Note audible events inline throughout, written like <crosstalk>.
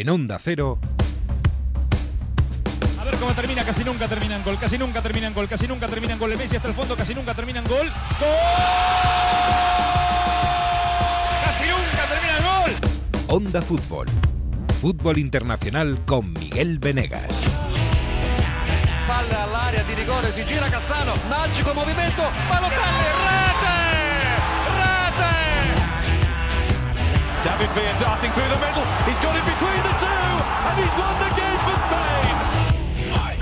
en Onda Cero. A ver cómo termina, casi nunca terminan gol, casi nunca terminan gol, casi nunca terminan gol. El Messi hasta el fondo, casi nunca terminan gol. ¡Gol! ¡Casi nunca termina el gol! Onda Fútbol. Fútbol internacional con Miguel Venegas. Palla all'area di rigore, si gira Cassano, magico movimento, Balotelli, David Villa darting through the middle. He's got it between the two, and he's won the game for Spain.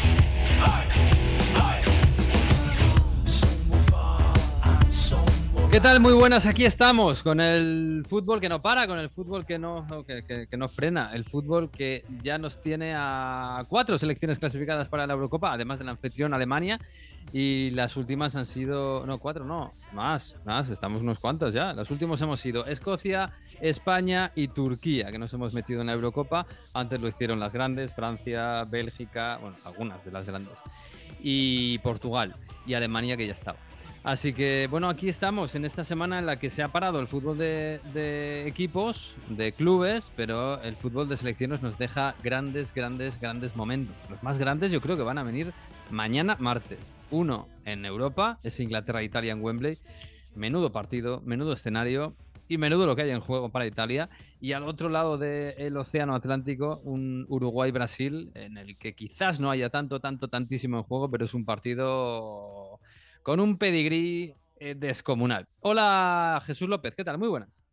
¿Qué tal? Muy buenas, aquí estamos con el fútbol que no para, con el fútbol que no, que, que- que no frena, el fútbol que ya nos tiene a cuatro selecciones clasificadas para la Eurocopa, además de la anfitrión Alemania, y las últimas han sido, no, cuatro, no, más, más, estamos unos cuantos ya. Los últimos hemos sido Escocia, España y Turquía, que nos hemos metido en la Eurocopa, antes lo hicieron las grandes, Francia, Bélgica, bueno, algunas de las grandes, y Portugal, y Alemania que ya estaba. Así que, bueno, aquí estamos en esta semana en la que se ha parado el fútbol de, de equipos, de clubes, pero el fútbol de selecciones nos deja grandes, grandes, grandes momentos. Los más grandes yo creo que van a venir mañana martes. Uno en Europa, es Inglaterra-Italia en Wembley. Menudo partido, menudo escenario y menudo lo que hay en juego para Italia. Y al otro lado del Océano Atlántico, un Uruguay-Brasil, en el que quizás no haya tanto, tanto, tantísimo en juego, pero es un partido con un pedigrí eh, descomunal. Hola Jesús López, ¿qué tal? Muy buenas.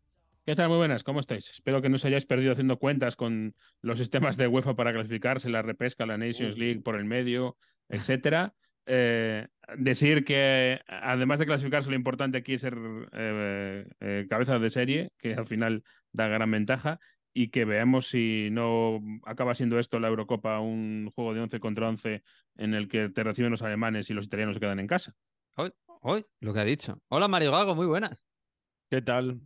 ¿Qué tal? Muy buenas, ¿cómo estáis? Espero que no os hayáis perdido haciendo cuentas con los sistemas de UEFA para clasificarse, la repesca, la Nations League por el medio, etcétera. Eh, decir que además de clasificarse, lo importante aquí es ser eh, eh, cabeza de serie, que al final da gran ventaja, y que veamos si no acaba siendo esto la Eurocopa un juego de 11 contra 11 en el que te reciben los alemanes y los italianos se quedan en casa. Hoy, hoy, lo que ha dicho. Hola Mario Gago, muy buenas. ¿Qué tal?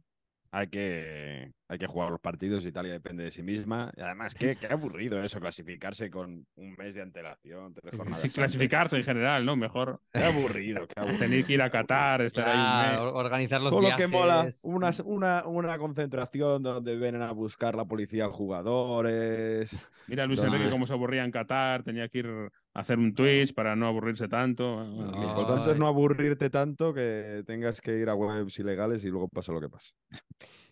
Hay que, hay que jugar los partidos, Italia depende de sí misma. Y además, qué, qué aburrido eso, clasificarse con un mes de antelación, tres jornadas. Sí, antes. clasificarse en general, ¿no? Mejor Qué aburrido, qué <laughs> aburrido. tener que ir a Qatar, estar ahí un mes. organizar los Todo lo que mola, una, una, una concentración donde vienen a buscar la policía jugadores. Mira Luis Enrique cómo se aburría en Qatar, tenía que ir a hacer un Twitch para no aburrirse tanto. Lo Ay. importante es no aburrirte tanto que tengas que ir a webs ilegales y luego pasa lo que pasa.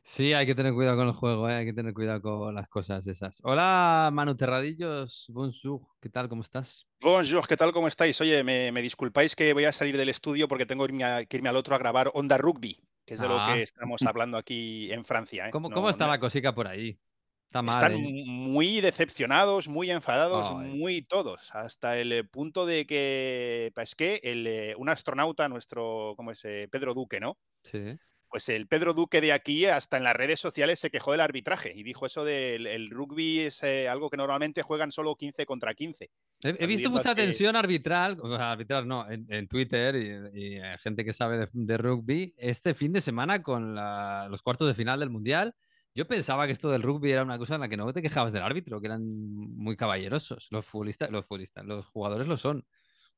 Sí, hay que tener cuidado con el juego, ¿eh? hay que tener cuidado con las cosas esas. Hola Manu Terradillos, bonjour, ¿qué tal? ¿Cómo estás? Bonjour, ¿qué tal? ¿Cómo estáis? Oye, me, me disculpáis que voy a salir del estudio porque tengo que irme, a- que irme al otro a grabar Onda Rugby, que es de lo Ah. que estamos <laughs> hablando aquí en Francia. ¿eh? ¿Cómo, No- cómo está no- la cosica por ahí? Está mal. Están ¿eh? muy decepcionados, muy enfadados, muy todos, hasta el punto de que, es que el, un astronauta, nuestro, ¿cómo es? Pedro Duque, ¿no? Sí. Pues el Pedro Duque de aquí, hasta en las redes sociales, se quejó del arbitraje y dijo eso del el rugby es eh, algo que normalmente juegan solo 15 contra 15. He, he visto mucha que- tensión arbitral, o sea, arbitral no, en, en Twitter y, y, eh, gente que sabe de, de rugby este fin de semana con la- los cuartos de final del Mundial. Yo pensaba que esto del rugby era una cosa en la que no te quejabas del árbitro, que eran muy caballerosos. Los futbolistas, los futbolistas, los jugadores lo son.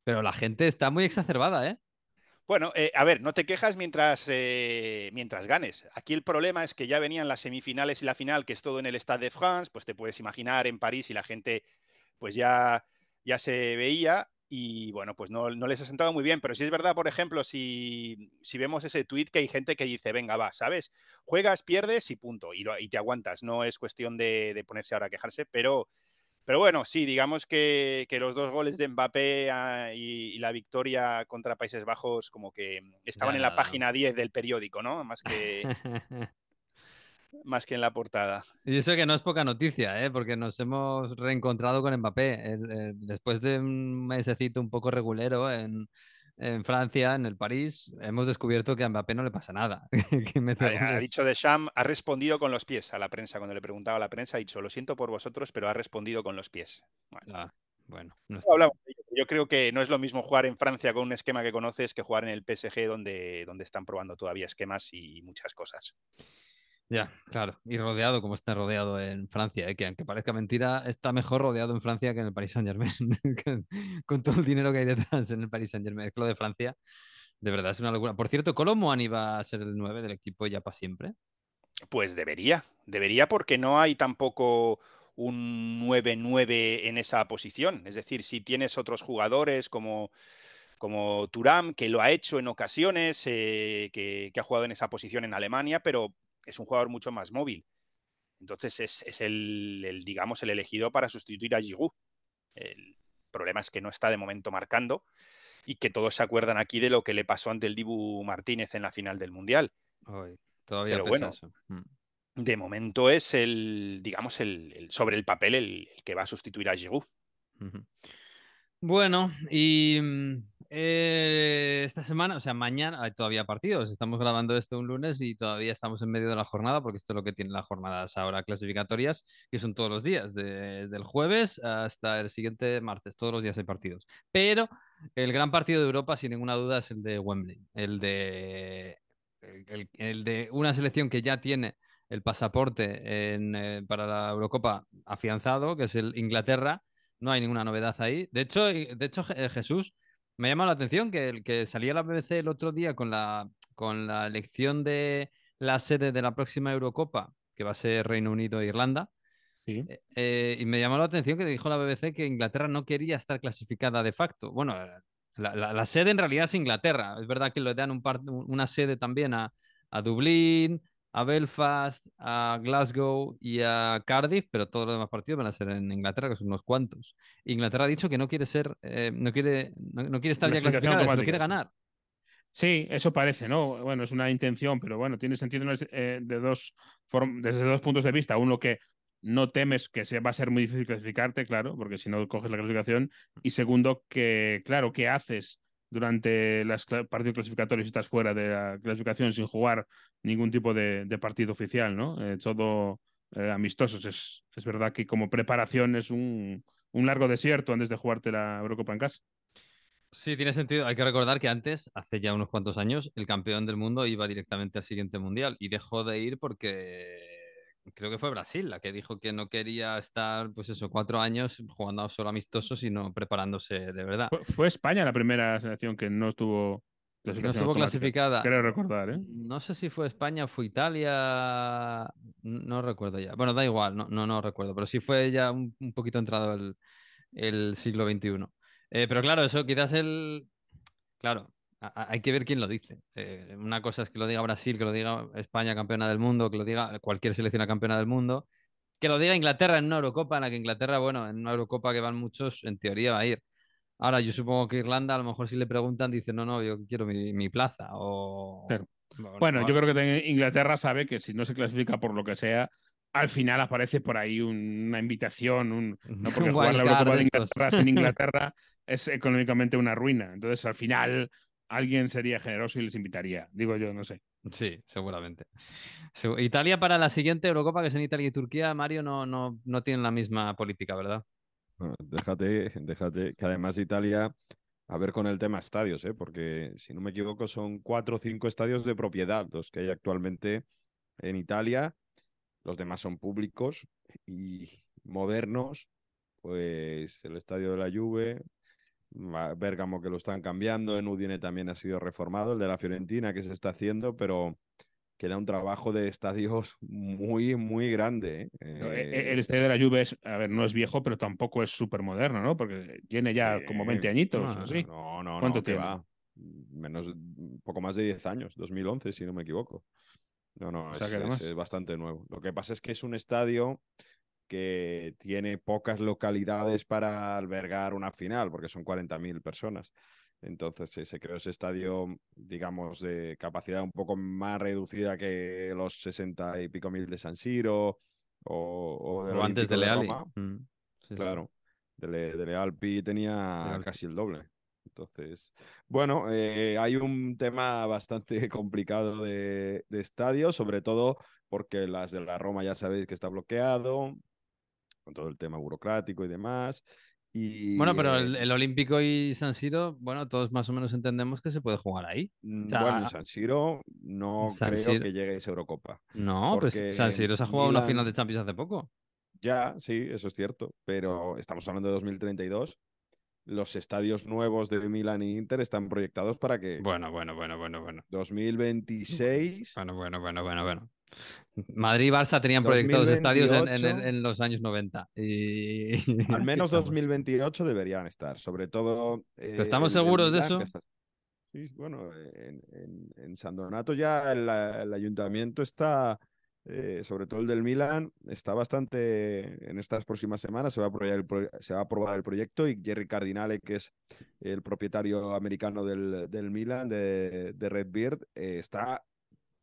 Pero la gente está muy exacerbada, ¿eh? Bueno, eh, a ver, no te quejas mientras, eh, mientras ganes. Aquí el problema es que ya venían las semifinales y la final, que es todo en el Stade de France, pues te puedes imaginar en París y la gente pues ya, ya se veía y bueno, pues no, no les ha sentado muy bien, pero sí es verdad, por ejemplo, si, si vemos ese tweet que hay gente que dice, venga, va, ¿sabes? Juegas, pierdes y punto, y, lo- y te aguantas, no es cuestión de ponerse ahora a quejarse, pero... Pero bueno, sí, digamos que, que los dos goles de Mbappé ah, y, y la victoria contra Países Bajos como que estaban en la página 10 del periódico, ¿no? Más que, <laughs> más que en la portada. Y eso que no es poca noticia, ¿eh? porque nos hemos reencontrado con Mbappé. Después de un mesecito un poco regulero en, en Francia, en el París, hemos descubierto que a Mbappé no le pasa nada. <laughs> Ha, dicho Deschamps, ha respondido con los pies a la prensa. Cuando le preguntaba a la prensa, ha dicho, lo siento por vosotros, pero ha respondido con los pies. Bueno, Ah, bueno, no no está- hablamos de ello. Yo creo que no es lo mismo jugar en Francia con un esquema que conoces que jugar en el PSG donde, donde están probando todavía esquemas y muchas cosas. Ya, claro. Y rodeado como está rodeado en Francia, ¿eh? que aunque parezca mentira, está mejor rodeado en Francia que en el Paris Saint-Germain. <laughs> con, con todo el dinero que hay detrás en el Paris Saint-Germain. Es que de Francia, de verdad, es una locura. Por cierto, ¿Colomboani iba a ser el 9 del equipo ya para siempre? Pues debería, debería porque no hay tampoco un 9-9 en esa posición. Es decir, si tienes otros jugadores como, como Turam, que lo ha hecho en ocasiones, eh, que, ha jugado en esa posición en Alemania, pero es un jugador mucho más móvil. Entonces es, el, digamos, el elegido para sustituir a Giroud. El problema es que no está de momento marcando y que todos se acuerdan aquí de lo que le pasó ante el Dibu Martínez en la final del Mundial. todavía Pero bueno, mm. de momento es el, digamos, el, sobre el papel el, que va a sustituir a Giroud. Bueno, y mm, eh, esta semana, o sea, mañana hay todavía partidos. Estamos grabando esto un lunes y todavía estamos en medio de la jornada, porque esto es lo que tienen las jornadas ahora clasificatorias, que son todos los días, del jueves hasta el siguiente martes. Todos los días hay partidos. Pero el gran partido de Europa, sin ninguna duda, es el de Wembley, el de, el, de una selección que ya tiene el pasaporte eh, para la Eurocopa afianzado, que es el Inglaterra. No hay ninguna novedad ahí. De hecho, de hecho Jesús me llama la atención que, el que salía la BBC el otro día con la, con la elección de la sede de la próxima Eurocopa, que va a ser Reino Unido e Irlanda. Eh, eh, y me llamó la atención que dijo la BBC que Inglaterra no quería estar clasificada de facto. Bueno, la, sede en realidad es Inglaterra. Es verdad que le dan un una sede también a, a Dublín, a Belfast, a Glasgow y a Cardiff, pero todos los demás partidos van a ser en Inglaterra, que son unos cuantos. Inglaterra ha dicho que no quiere ser, eh, no quiere, no, quiere estar ya clasificada, quiere ganar. Sí, eso parece, ¿no? Bueno, es una intención, pero bueno, tiene sentido eh, de dos desde dos puntos de vista. Uno que no temes que se va a ser muy difícil clasificarte, claro, porque si no coges la clasificación. Y segundo, que, claro, ¿qué haces durante los partidos clasificatorios estás fuera de la clasificación sin jugar ningún tipo de, partido oficial, ¿no? Eh, todo eh, amistosos. Es, es, verdad que como preparación es un, un, largo desierto antes de jugarte la Eurocopa en casa. Sí, tiene sentido. Hay que recordar que antes, hace ya unos cuantos años, el campeón del mundo iba directamente al siguiente mundial y dejó de ir porque creo que fue Brasil la que dijo que no quería estar, pues eso, cuatro años jugando solo amistosos, sino preparándose de verdad. Fue, España la primera selección que no estuvo no estuvo clasificada. Creo recordar, ¿eh? No sé si fue España o fue Italia. No recuerdo ya. Bueno, da igual, no, no, no recuerdo. Pero sí fue ya un, poquito entrado el, el siglo XXI. Eh, pero claro, eso quizás el. Claro, hay que ver quién lo dice. Eh, una cosa es que lo diga Brasil, que lo diga España campeona del mundo, que lo diga cualquier selección campeona del mundo, que lo diga Inglaterra en una Eurocopa, en la que Inglaterra, bueno, en una Eurocopa que van muchos, en teoría va a ir. Ahora, yo supongo que Irlanda, a lo mejor si le preguntan, dice, no, no, yo quiero mi, plaza. O... Bueno, yo creo que Inglaterra sabe que si no se clasifica por lo que sea, al final aparece por ahí una invitación, un, <laughs> no porque jugar la Eurocopa de Inglaterra en <laughs> Inglaterra es económicamente una ruina. Entonces, al final, alguien sería generoso y les invitaría. Digo yo, no sé. Sí, seguramente. Italia para la siguiente Eurocopa, que es en Italia y Turquía, Mario, no, no, no tienen la misma política, ¿verdad? déjate, déjate, que además Italia, a ver con el tema estadios, ¿eh? porque si no me equivoco son cuatro o cinco estadios de propiedad los que hay actualmente en Italia. Los demás son públicos y modernos. Pues el estadio de la Juve, Bérgamo que lo están cambiando, en Udine también ha sido reformado, el de la Fiorentina que se está haciendo, pero queda un trabajo de estadios muy, muy grande. ¿eh? E, e, el estadio de la Juve es, a ver, no es viejo, pero tampoco es súper moderno, ¿no? Porque tiene ya como 20 añitos. No, ¿sí? no, no, ¿Cuánto no, va? Menos, poco más de 10 años, 2011, si no me equivoco. No, no, es, es, bastante nuevo. Lo que pasa es que es un estadio que tiene pocas localidades para albergar una final, porque son 40.000 personas. Entonces se creó ese estadio, digamos, de capacidad un poco más reducida que los 60 y pico mil de San Siro o, de antes de Leali. Mm, claro, de, Lealpi tenía casi el doble. Entonces, bueno, eh, hay un tema bastante <laughs> complicado de, de estadio, sobre todo porque las de la Roma ya sabéis que está bloqueado, con todo el tema burocrático y demás. Y, bueno, pero el, eh, Olímpico y San Siro, bueno, todos más o menos entendemos que se puede jugar ahí. Mm, bueno, San Siro no creo que llegue a esa Eurocopa. No, pues San Siro se ha jugado una final de Champions hace poco. Ya, sí, eso es cierto, pero estamos hablando de 2032. Los estadios nuevos de Milan y Inter están proyectados para que. Bueno, bueno, bueno, bueno, bueno. 2026. Bueno, bueno, bueno, bueno, bueno. Madrid y Barça tenían proyectados estadios en, en- 2028. en los años 90. <laughs> Y... Al menos estamos. 2028 deberían estar, sobre todo. eh, estamos seguros de eso? Sí, bueno, en, en- San Donato ya el, el ayuntamiento está, eh, sobre todo el del Milan, está bastante. En estas próximas semanas se va a aprobar el, se va a aprobar el proyecto y Jerry Cardinale, que es el propietario americano del, del Milan, de, de Redbeard, eh, está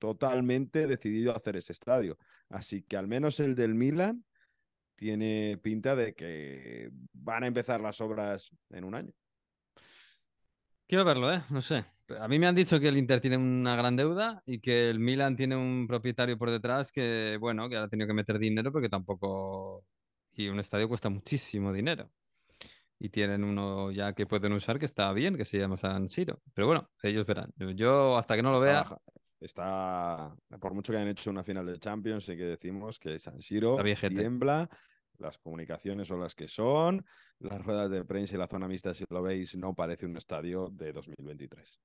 totalmente decidido a hacer ese estadio. Así que al menos el del Milan tiene pinta de que van a empezar las obras en un año. Quiero verlo, ¿eh? No sé. A mí me han dicho que el Inter tiene una gran deuda y que el Milan tiene un propietario por detrás que, bueno, que ha tenido que meter dinero porque tampoco... Y un estadio cuesta muchísimo dinero. Y tienen uno ya que pueden usar que está bien, que se llama San Siro. Pero bueno, ellos verán. Yo hasta que no lo Está vea... baja- Está, por mucho que hayan hecho una final de Champions, sí que decimos que San Siro tiembla, las comunicaciones son las que son, las ruedas de prensa y la zona mixta, si lo veis, no parece un estadio de 2023.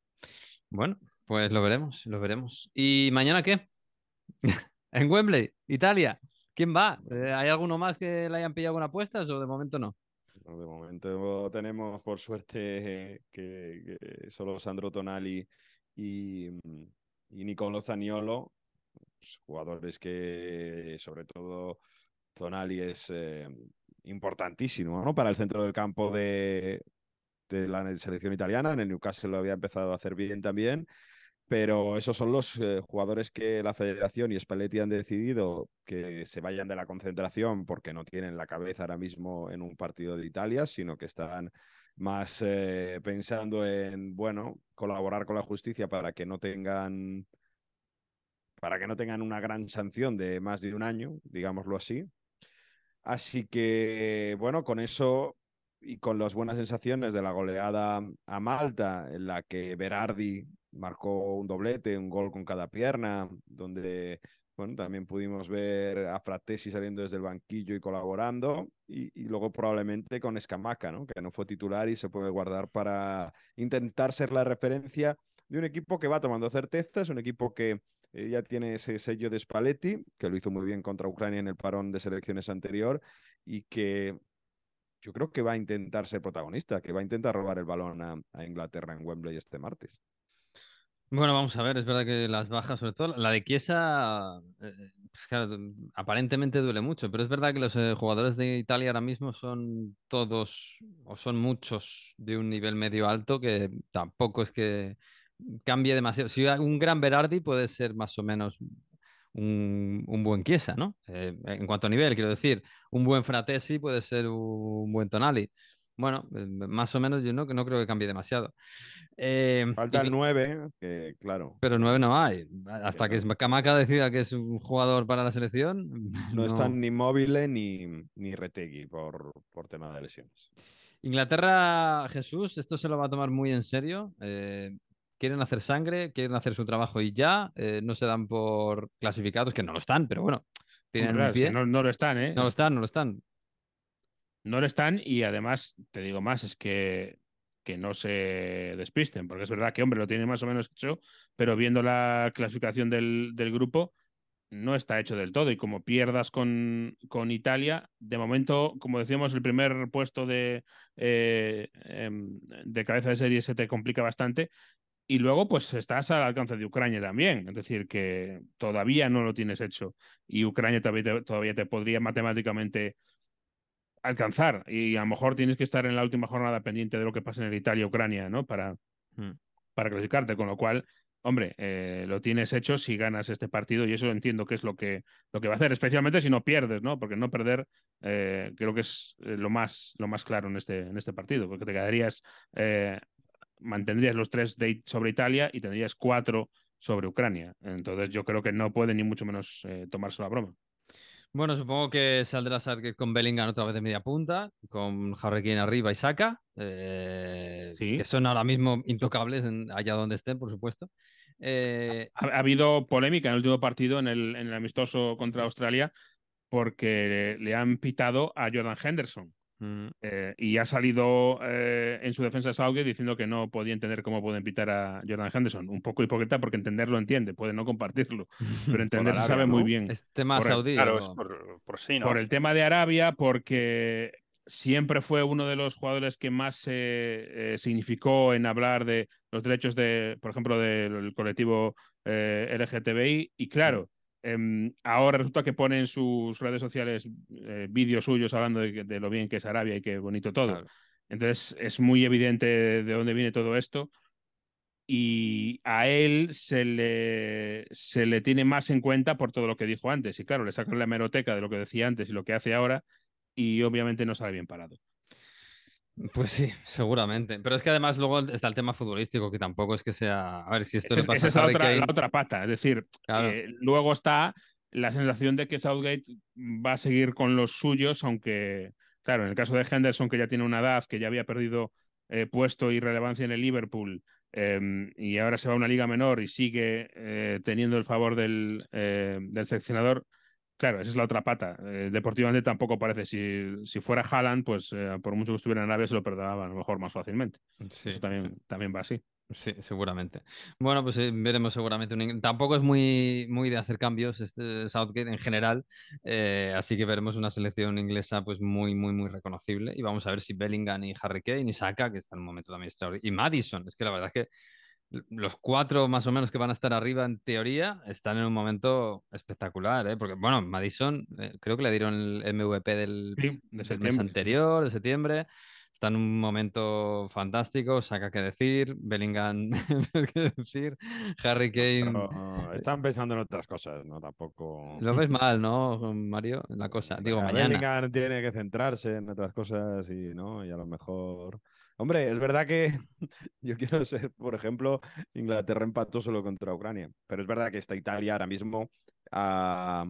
Bueno, pues lo veremos, lo veremos. ¿Y mañana qué? <laughs> en Wembley, Italia. ¿Quién va? Eh, ¿Hay alguno más que le hayan pillado con apuestas o de momento no? No, De momento tenemos, por suerte, <laughs> que, que solo Sandro Tonali y, y Nicolo Zaniolo, pues, jugadores que, sobre todo, Tonali es eh, importantísimo ¿no? para el centro del campo de, de la selección italiana. En el Newcastle lo había empezado a hacer bien también. Pero esos son los eh, jugadores que la federación y Spalletti han decidido que se vayan de la concentración porque no tienen la cabeza ahora mismo en un partido de Italia, sino que están más eh, pensando en, bueno, colaborar con la justicia para que no tengan para que no tengan una gran sanción de más de un año, digámoslo así. Así que, bueno, con eso y con las buenas sensaciones de la goleada a Malta, en la que Berardi marcó un doblete, un gol con cada pierna, donde bueno, también pudimos ver a Fratesi saliendo desde el banquillo y colaborando, y, luego probablemente con Escamaca, ¿no? que no fue titular y se puede guardar para intentar ser la referencia de un equipo que va tomando certezas, un equipo que eh, ya tiene ese sello de Spalletti, que lo hizo muy bien contra Ucrania en el parón de selecciones anterior, y que yo creo que va a intentar ser protagonista, que va a intentar robar el balón a Inglaterra en Wembley este martes. Bueno, vamos a ver, es verdad que las bajas, sobre todo la de Chiesa, eh, pues claro, aparentemente duele mucho, pero es verdad que los eh, jugadores de Italia ahora mismo son todos, o son muchos de un nivel medio alto que tampoco es que cambie demasiado. Si un gran Berardi puede ser más o menos un, buen Chiesa, ¿no? Eh, en cuanto a nivel, quiero decir, un buen Fratesi puede ser un buen Tonali. Bueno, eh, más o menos yo no, que no creo que cambie demasiado. Eh, Falta el 9, que claro. pero nueve no hay. Hasta que no. Camaca decida que es un jugador para la selección. <laughs> No, están ni Móvil ni, ni Retegui por, por tema de lesiones. Inglaterra, Jesús, esto se lo va a tomar muy en serio. Eh, quieren hacer sangre, quieren hacer su trabajo y ya. eh, no se dan por clasificados, que no lo están, pero bueno, tienen Claro, un es que pie. no, no lo están, ¿eh? No lo están, no lo están. No lo están y además, te digo más, es que, que no se despisten, porque es verdad que, hombre, lo tiene más o menos hecho, pero viendo la clasificación del, del grupo, no está hecho del todo. Y como pierdas con, con Italia, de momento, como decíamos, el primer puesto de, eh, em, de cabeza de serie se te complica bastante. Y luego, pues estás al alcance de Ucrania también. Es decir, que todavía no lo tienes hecho. Y Ucrania todavía todavía te podría matemáticamente alcanzar. Y a lo mejor tienes que estar en la última jornada pendiente de lo que pasa en el Italia-Ucrania, ¿no? Para, Hmm. para clasificarte. Con lo cual, hombre, eh, lo tienes hecho si ganas este partido. Y eso entiendo que es lo que, lo que va a hacer, especialmente si no pierdes, ¿no? Porque no perder eh, creo que es eh, lo, más, lo más claro en este, en este partido. Porque te quedarías. eh, mantendrías los tres de, sobre Italia y tendrías cuatro sobre Ucrania. Entonces yo creo que no puede ni mucho menos eh, tomarse la broma. Bueno, supongo que saldrá Southgate con Bellingham otra vez de media punta, con Harry arriba y Saka, eh, Sí. que son ahora mismo intocables en- allá donde estén, por supuesto. Eh, Ha, ha habido polémica en el último partido, en el, en el amistoso contra Australia, porque le han pitado a Jordan Henderson. Mm. Eh, y ha salido eh, en su defensa Southgate diciendo que no podía entender cómo pueden pitar a Jordan Henderson. Un poco hipócrita porque entenderlo entiende, puede no compartirlo, pero <laughs> entender se sabe muy bien. Es tema saudí. Claro, es por, por sí, ¿no? Por el tema de Arabia, porque siempre fue uno de los jugadores que más se eh, significó en hablar de los derechos de, por ejemplo, del colectivo eh, LGTBI. Y claro, em, ahora resulta que pone en sus redes sociales eh, vídeos suyos hablando de, lo bien que es Arabia y qué bonito todo. Claro. Entonces es muy evidente de dónde viene todo esto. Y a él se le, se le tiene más en cuenta por todo lo que dijo antes. Y claro, le sacan la hemeroteca de lo que decía antes y lo que hace ahora. Y obviamente no sale bien parado. Pues sí, <laughs> seguramente. Pero es que además luego está el tema futbolístico, que tampoco es que sea. A ver, si esto Esa le es, pasa esa a es la, Harry otra, Kane. la otra pata. Es decir, Claro. eh, luego está la sensación de que Southgate va a seguir con los suyos, aunque, claro, en el caso de Henderson, que ya tiene una edad, que ya había perdido eh, puesto y relevancia en el Liverpool, eh, y ahora se va a una liga menor y sigue eh, teniendo el favor del, del seleccionador. Claro, esa es la otra pata. Eh, deportivamente tampoco parece. Si, si fuera Haaland, pues eh, por mucho que estuviera en Arabia, se lo perdonaba a lo mejor más fácilmente. Sí, Eso también, también va así. Sí, seguramente. Bueno, pues eh, veremos seguramente. un Tampoco es muy, muy de hacer cambios este Southgate en general, eh, así que veremos una selección inglesa pues muy, muy, muy reconocible. Y vamos a ver si Bellingham y Harry Kane y Saka, que está en un momento también extraordinario, y Madison, es que la verdad es que los cuatro más o menos que van a estar arriba en teoría están en un momento espectacular, ¿eh? Porque, bueno, Madison eh, creo que le dieron el MVP del, Sí, de del mes anterior, de septiembre. Está en un momento fantástico, saca que decir, Bellingham <laughs> que decir, Harry Kane. Pero están pensando en otras cosas, ¿no? Tampoco. Lo ves mal, ¿no, Mario? La cosa. Digo, O sea, mañana. Bellingham tiene que centrarse en otras cosas y, ¿no? Y a lo mejor. Hombre, es verdad que <laughs> yo quiero ser, por ejemplo, Inglaterra empató solo contra Ucrania, pero es verdad que esta Italia ahora mismo a,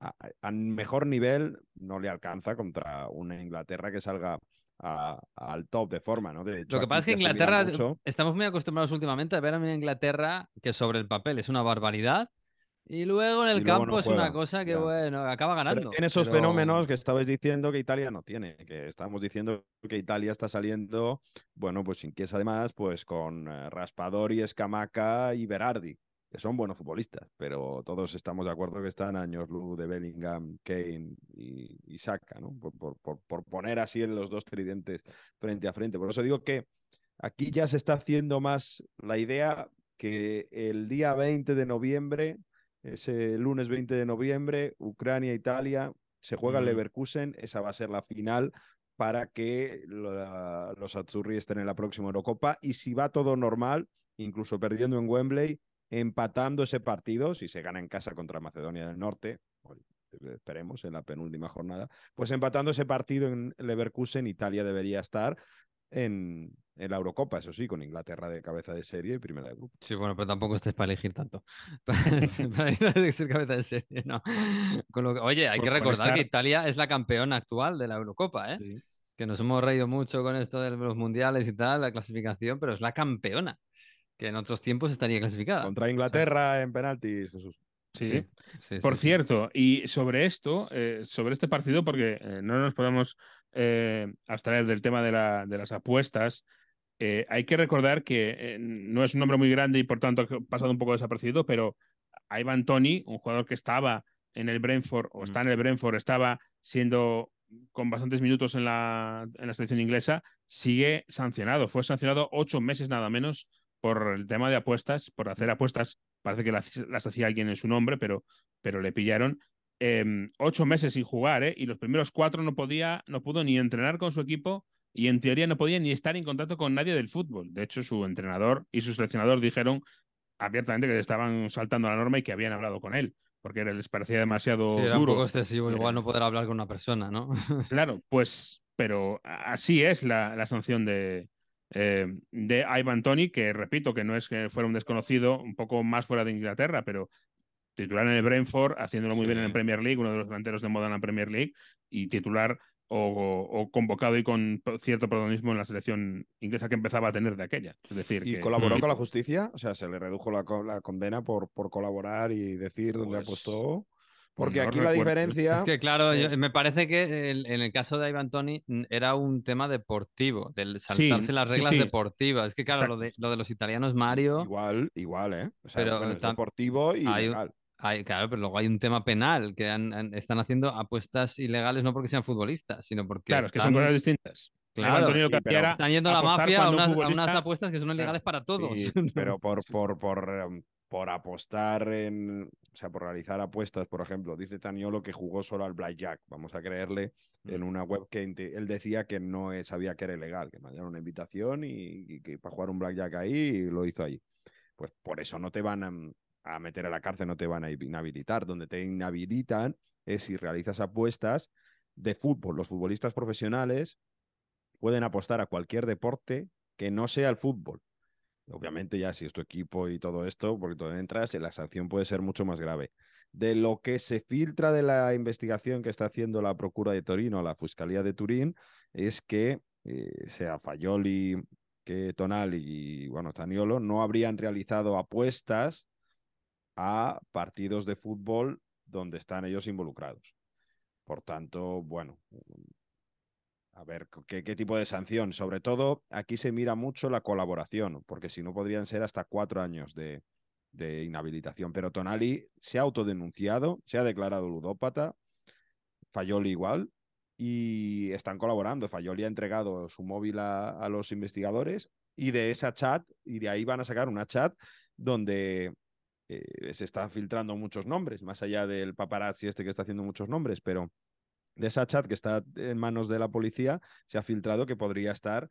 a- a mejor nivel no le alcanza contra una Inglaterra que salga a- al top de forma, ¿no? De hecho, Lo que pasa es que Inglaterra, mucho- estamos muy acostumbrados últimamente a ver a una Inglaterra que sobre el papel es una barbaridad y luego en el luego campo no es una cosa que, ya. bueno, acaba Pero ganando. tiene esos pero- fenómenos que estabais diciendo que Italia no tiene, que estamos diciendo que Italia está saliendo, bueno, pues sin que es además, pues con eh, Raspadori, Escamaca y Berardi, que son buenos futbolistas, pero todos estamos de acuerdo que están años luz de Bellingham, Kane y, y Saka, ¿no? Por, por- por- por poner así en los dos tridentes frente a frente. Por eso digo que aquí ya se está haciendo más la idea que el día 20 de noviembre ese lunes 20 de noviembre, Ucrania-Italia, se juega en Mm. Leverkusen, esa va a ser la final para que la- los Azzurri estén en la próxima Eurocopa y si va todo normal, incluso perdiendo en Wembley, empatando ese partido, si se gana en casa contra Macedonia del Norte, o esperemos en la penúltima jornada, pues empatando ese partido en Leverkusen, Italia debería estar en, en la Eurocopa, eso sí, con Inglaterra de cabeza de serie y primera de grupo. Sí, bueno, pero tampoco estés para elegir tanto. <laughs> para ir a ser cabeza de serie, no. Con lo que- Oye, hay Por- que recordar que Italia es la campeona actual de la Eurocopa, ¿eh? Que nos hemos reído mucho con esto de los mundiales y tal, la clasificación, pero es la campeona, que en otros tiempos estaría clasificada. Contra Inglaterra en penaltis, Jesús. Sí. sí, Por sí, sí. cierto, y sobre esto, eh, sobre este partido, porque eh, no nos podemos eh, abstraer del tema de, la- de las apuestas, eh, hay que recordar que eh, no es un nombre muy grande y por tanto ha pasado un poco desapercibido, pero Ivan Tony, un jugador que estaba en el Brentford o está en el Brentford, estaba siendo con bastantes minutos en la, en la selección inglesa, sigue sancionado. Fue sancionado ocho meses nada menos por el tema de apuestas, por hacer apuestas. Parece que las, las hacía alguien en su nombre, pero, pero le pillaron. Eh, ocho meses sin jugar, ¿eh? Y los primeros cuatro no podía, no pudo ni entrenar con su equipo y en teoría no podía ni estar en contacto con nadie del fútbol. De hecho, su entrenador y su seleccionador dijeron abiertamente que estaban saltando la norma y que habían hablado con él, porque les parecía demasiado Sí, era un duro. poco excesivo, Eh, igual no poder hablar con una persona, ¿no? <laughs> Claro, pues, pero así es la, la sanción de, eh, de Ivan Tony, que repito que no es que fuera un desconocido, un poco más fuera de Inglaterra, pero titular en el Brentford, haciéndolo muy bien en la Premier League, uno de los delanteros de moda en la Premier League, y titular o, o convocado y con cierto protagonismo en la selección inglesa que empezaba a tener de aquella. Es decir, ¿Y que- colaboró Mm. con la justicia? O sea, se le redujo la, co- la condena por, por colaborar y decir dónde Pues- apostó. Porque No aquí la diferencia. Es que, claro, yo- me parece que el- en el caso de Ivan Toni mm, era un tema deportivo, del saltarse las reglas sí. deportivas. Es que, claro, lo de, lo de los italianos, Mario, Igual, igual, ¿eh? O sea, Pero bueno, es tam- deportivo y hay legal. Hay, claro, pero luego hay un tema penal, que han- han- están haciendo apuestas ilegales no porque sean futbolistas, sino porque Claro, es que son están, cosas distintas. Claro, Antonio era están yendo a la mafia a unas, a unas futbolista- apuestas que son ilegales para todos. Sí, pero por, por, por, em, por apostar en. O sea, por realizar apuestas, por ejemplo, dice Taniolo que jugó solo al Blackjack. Vamos a creerle Mm. en una web que él decía que no sabía que era ilegal, que mandaron una invitación y, y que para jugar un Blackjack ahí y lo hizo ahí. Pues por eso no te van a, a meter a la cárcel, no te van a inhabilitar. Donde te inhabilitan es si realizas apuestas de fútbol. Los futbolistas profesionales pueden apostar a cualquier deporte que no sea el fútbol. Obviamente ya si es tu equipo y todo esto, porque tú entras, la sanción puede ser mucho más grave. De lo que se filtra de la investigación que está haciendo la Procura de Torino, la Fiscalía de Turín, es que eh, sea Fayoli, que Tonali y bueno, Taniolo no habrían realizado apuestas a partidos de fútbol donde están ellos involucrados. Por tanto, bueno, a ver, ¿qué, qué tipo de sanción? Sobre todo, aquí se mira mucho la colaboración, porque si no podrían ser hasta cuatro años de, de inhabilitación. Pero Tonali se ha autodenunciado, se ha declarado ludópata, Fayoli igual, y están colaborando. Fayoli ha entregado su móvil a, a los investigadores y de esa chat, y de ahí van a sacar una chat donde eh, se están filtrando muchos nombres, más allá del paparazzi este que está haciendo muchos nombres, pero de esa chat que está en manos de la policía se ha filtrado que podría estar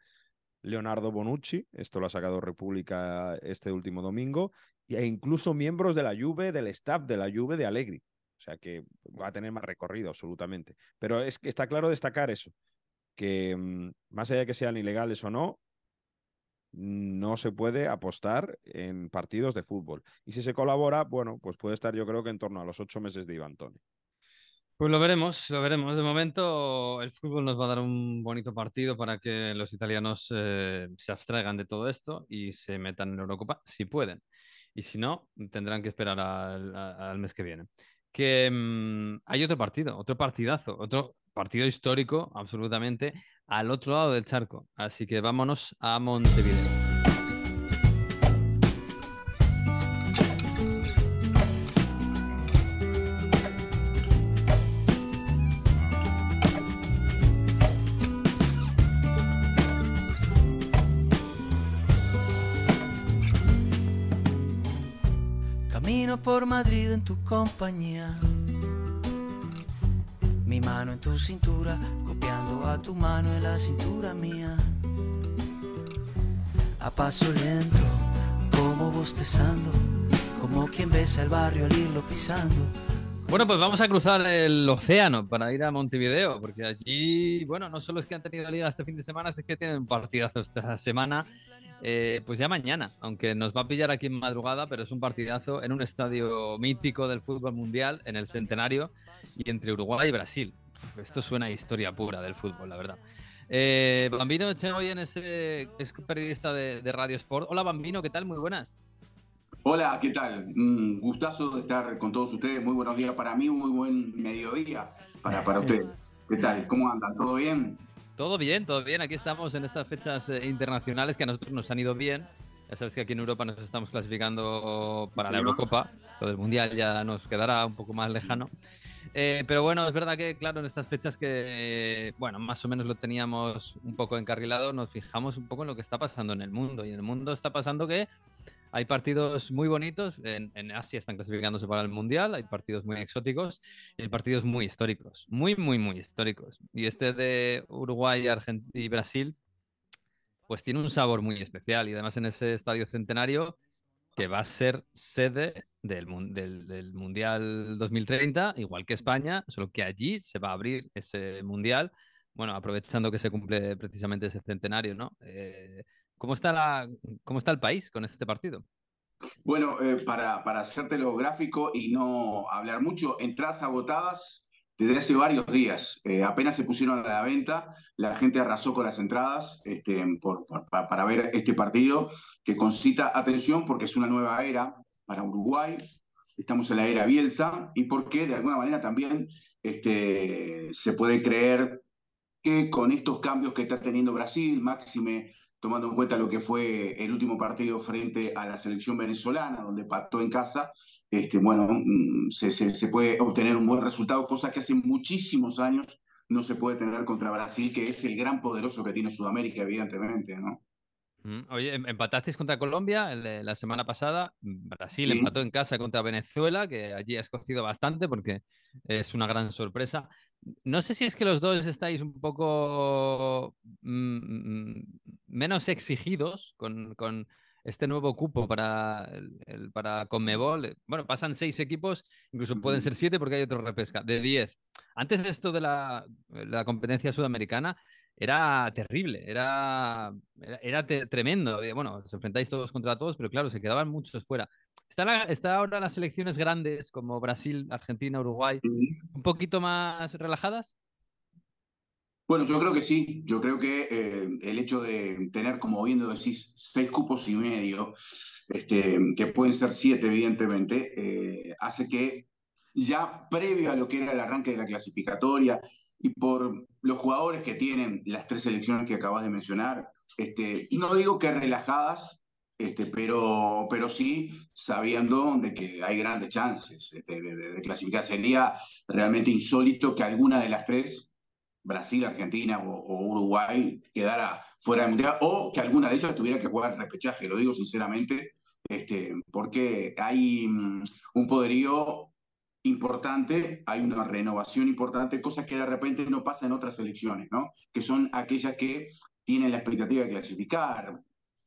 Leonardo Bonucci, esto lo ha sacado República este último domingo, e incluso miembros de la Juve, del staff de la Juve de Allegri. O sea que va a tener más recorrido, absolutamente. Pero es que está claro destacar eso, que mmm, más allá de que sean ilegales o no, no se puede apostar en partidos de fútbol. Y si se colabora, bueno, pues puede estar yo creo que en torno a los ocho meses de Iván Toni. Pues lo veremos, lo veremos. De momento el fútbol nos va a dar un bonito partido para que los italianos eh, se abstraigan de todo esto y se metan en Eurocopa si pueden. Y si no, tendrán que esperar al, mes que viene. Que mmm, hay otro partido, otro partidazo, otro partido histórico absolutamente al otro lado del charco. Así que vámonos a Montevideo. Camino por Madrid en tu compañía. Mi mano en tu cintura, copiando a tu mano en la cintura mía. A paso lento, como bostezando, como quien besa el barrio al irlo pisando. Bueno, pues vamos a cruzar el océano para ir a Montevideo, porque allí, bueno, no solo es que han tenido liga este fin de semana, es que tienen partidazo esta semana. Eh, pues ya mañana, aunque nos va a pillar aquí en madrugada, pero es un partidazo en un estadio mítico del fútbol mundial, en el centenario, y entre Uruguay y Brasil. Esto suena a historia pura del fútbol, la verdad. Eh, Bambino Echegoyen es, eh, es periodista de, de, Radio Sport. Hola Bambino, ¿qué tal? Muy buenas. Hola, ¿qué tal? Un gustazo de estar con todos ustedes. Muy buenos días para mí, muy buen mediodía para, para <laughs> ustedes. ¿Qué tal? ¿Cómo andan? ¿Todo bien? Todo bien, todo bien. Aquí estamos en estas fechas eh, internacionales que a nosotros nos han ido bien. Ya sabes que aquí en Europa nos estamos clasificando para la Eurocopa. Lo del Mundial ya nos quedará un poco más lejano. Eh, pero bueno, es verdad que, claro, en estas fechas que, eh, bueno, más o menos lo teníamos un poco encarrilado, nos fijamos un poco en lo que está pasando en el mundo. Y en el mundo está pasando que hay partidos muy bonitos. En, en, Asia están clasificándose para el Mundial. Hay partidos muy exóticos y hay partidos muy históricos. Muy, muy, muy históricos. Y este de Uruguay Argent y Brasil, pues tiene un sabor muy especial. Y además en ese estadio centenario que va a ser sede del, Mundial 2030, igual que España, solo que allí se va a abrir ese Mundial, bueno, aprovechando que se cumple precisamente ese centenario, ¿no? Eh, ¿cómo, está la, ¿Cómo está el país con este partido? Bueno, eh, para, para hacértelo gráfico y no hablar mucho, entradas agotadas desde hace varios días. Eh, apenas se pusieron a la venta, la gente arrasó con las entradas este, por, para ver este partido que concita atención porque es una nueva era para Uruguay. estamos en la era Bielsa y por qué de alguna manera también este, se puede creer que con estos cambios que está teniendo Brasil, máxime tomando en cuenta lo que fue el último partido frente a la selección venezolana, donde pactó en casa, este, bueno, mm, se, se, se, puede obtener un buen resultado, cosa que hace muchísimos años no se puede tener contra Brasil, que es el gran poderoso que tiene Sudamérica, evidentemente, ¿no? Mm, oye, em, empatasteis contra Colombia la semana pasada. Brasil empató en casa contra Venezuela, que allí ha escocido bastante porque es una gran sorpresa. No sé si es que los dos estáis un poco mm, mm, menos exigidos con, con, este nuevo cupo para, el, para Conmebol. Bueno, pasan seis equipos, incluso pueden ser siete porque hay otro repesca, de diez. Antes esto de la, la competencia sudamericana era terrible, era, era, tremendo. Eh, bueno, os enfrentáis todos contra todos, pero claro, se quedaban muchos fuera. ¿Están está ahora las selecciones grandes como Brasil, Argentina, Uruguay un poquito más relajadas? Bueno, yo creo que sí. Yo creo que eh, el hecho de tener, como bien decís, seis cupos y medio, este, que pueden ser siete, evidentemente, eh, hace que ya previo a lo que era el arranque de la clasificatoria y por los jugadores que tienen las tres selecciones que acabas de mencionar, este, no digo que relajadas, este, pero, pero sí sabiendo de que hay grandes chances este, de, clasificar. Sería realmente insólito que alguna de las tres, Brasil, Argentina o, Uruguay, quedara fuera del Mundial o que alguna de ellas tuviera que jugar repechaje, lo digo sinceramente, este, porque hay mm, un poderío importante, hay una renovación importante, cosas que de repente no pasa en otras elecciones, ¿no? Que son aquellas que tienen la expectativa de clasificar.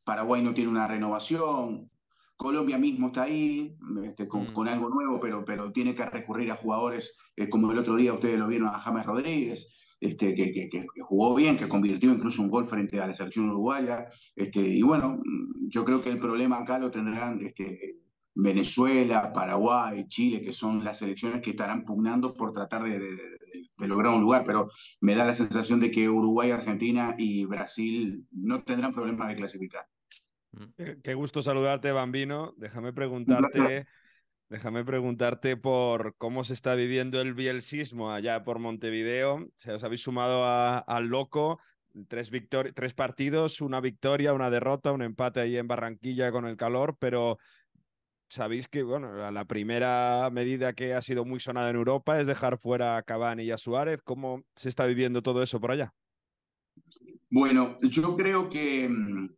Paraguay no tiene una renovación, Colombia mismo está ahí, este, con, mm. con, algo nuevo, pero, pero tiene que recurrir a jugadores eh, como el otro día ustedes lo vieron a James Rodríguez, este, que, que, que, jugó bien, que convirtió incluso un gol frente a la selección uruguaya. Este, y bueno, yo creo que el problema acá lo tendrán este, Venezuela, Paraguay, Chile, que son las selecciones que estarán pugnando por tratar de, lograr un lugar, pero me da la sensación de que Uruguay, Argentina y Brasil no tendrán problemas de clasificar. Mm. Qué gusto saludarte, Bambino. Déjame preguntarte, déjame preguntarte por cómo se está viviendo el bielsismo allá por Montevideo. Se os habéis sumado al loco. Tres, tres partidos, una victoria, una derrota, un empate ahí en Barranquilla con el calor, pero sabéis que bueno, la primera medida que ha sido muy sonada en Europa es dejar fuera a Cavani y a Suárez. ¿Cómo se está viviendo todo eso por allá? Bueno, yo creo que mm,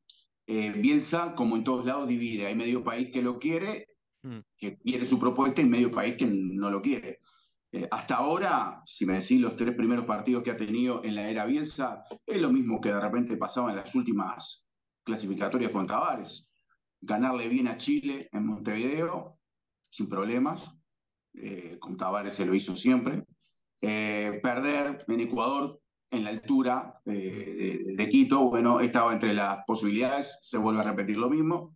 eh, Bielsa, como en todos lados, divide. Hay medio país que lo quiere, mm. que quiere su propuesta, y medio país que no lo quiere. Eh, hasta ahora, si me decís los tres primeros partidos que ha tenido en la era Bielsa, es lo mismo que de repente pasaba en las últimas clasificatorias con Tavares ganarle bien a Chile en Montevideo, sin problemas, eh, con Tavares se lo hizo siempre, eh, perder en Ecuador en la altura eh, de, Quito, bueno, estaba entre las posibilidades, se vuelve a repetir lo mismo,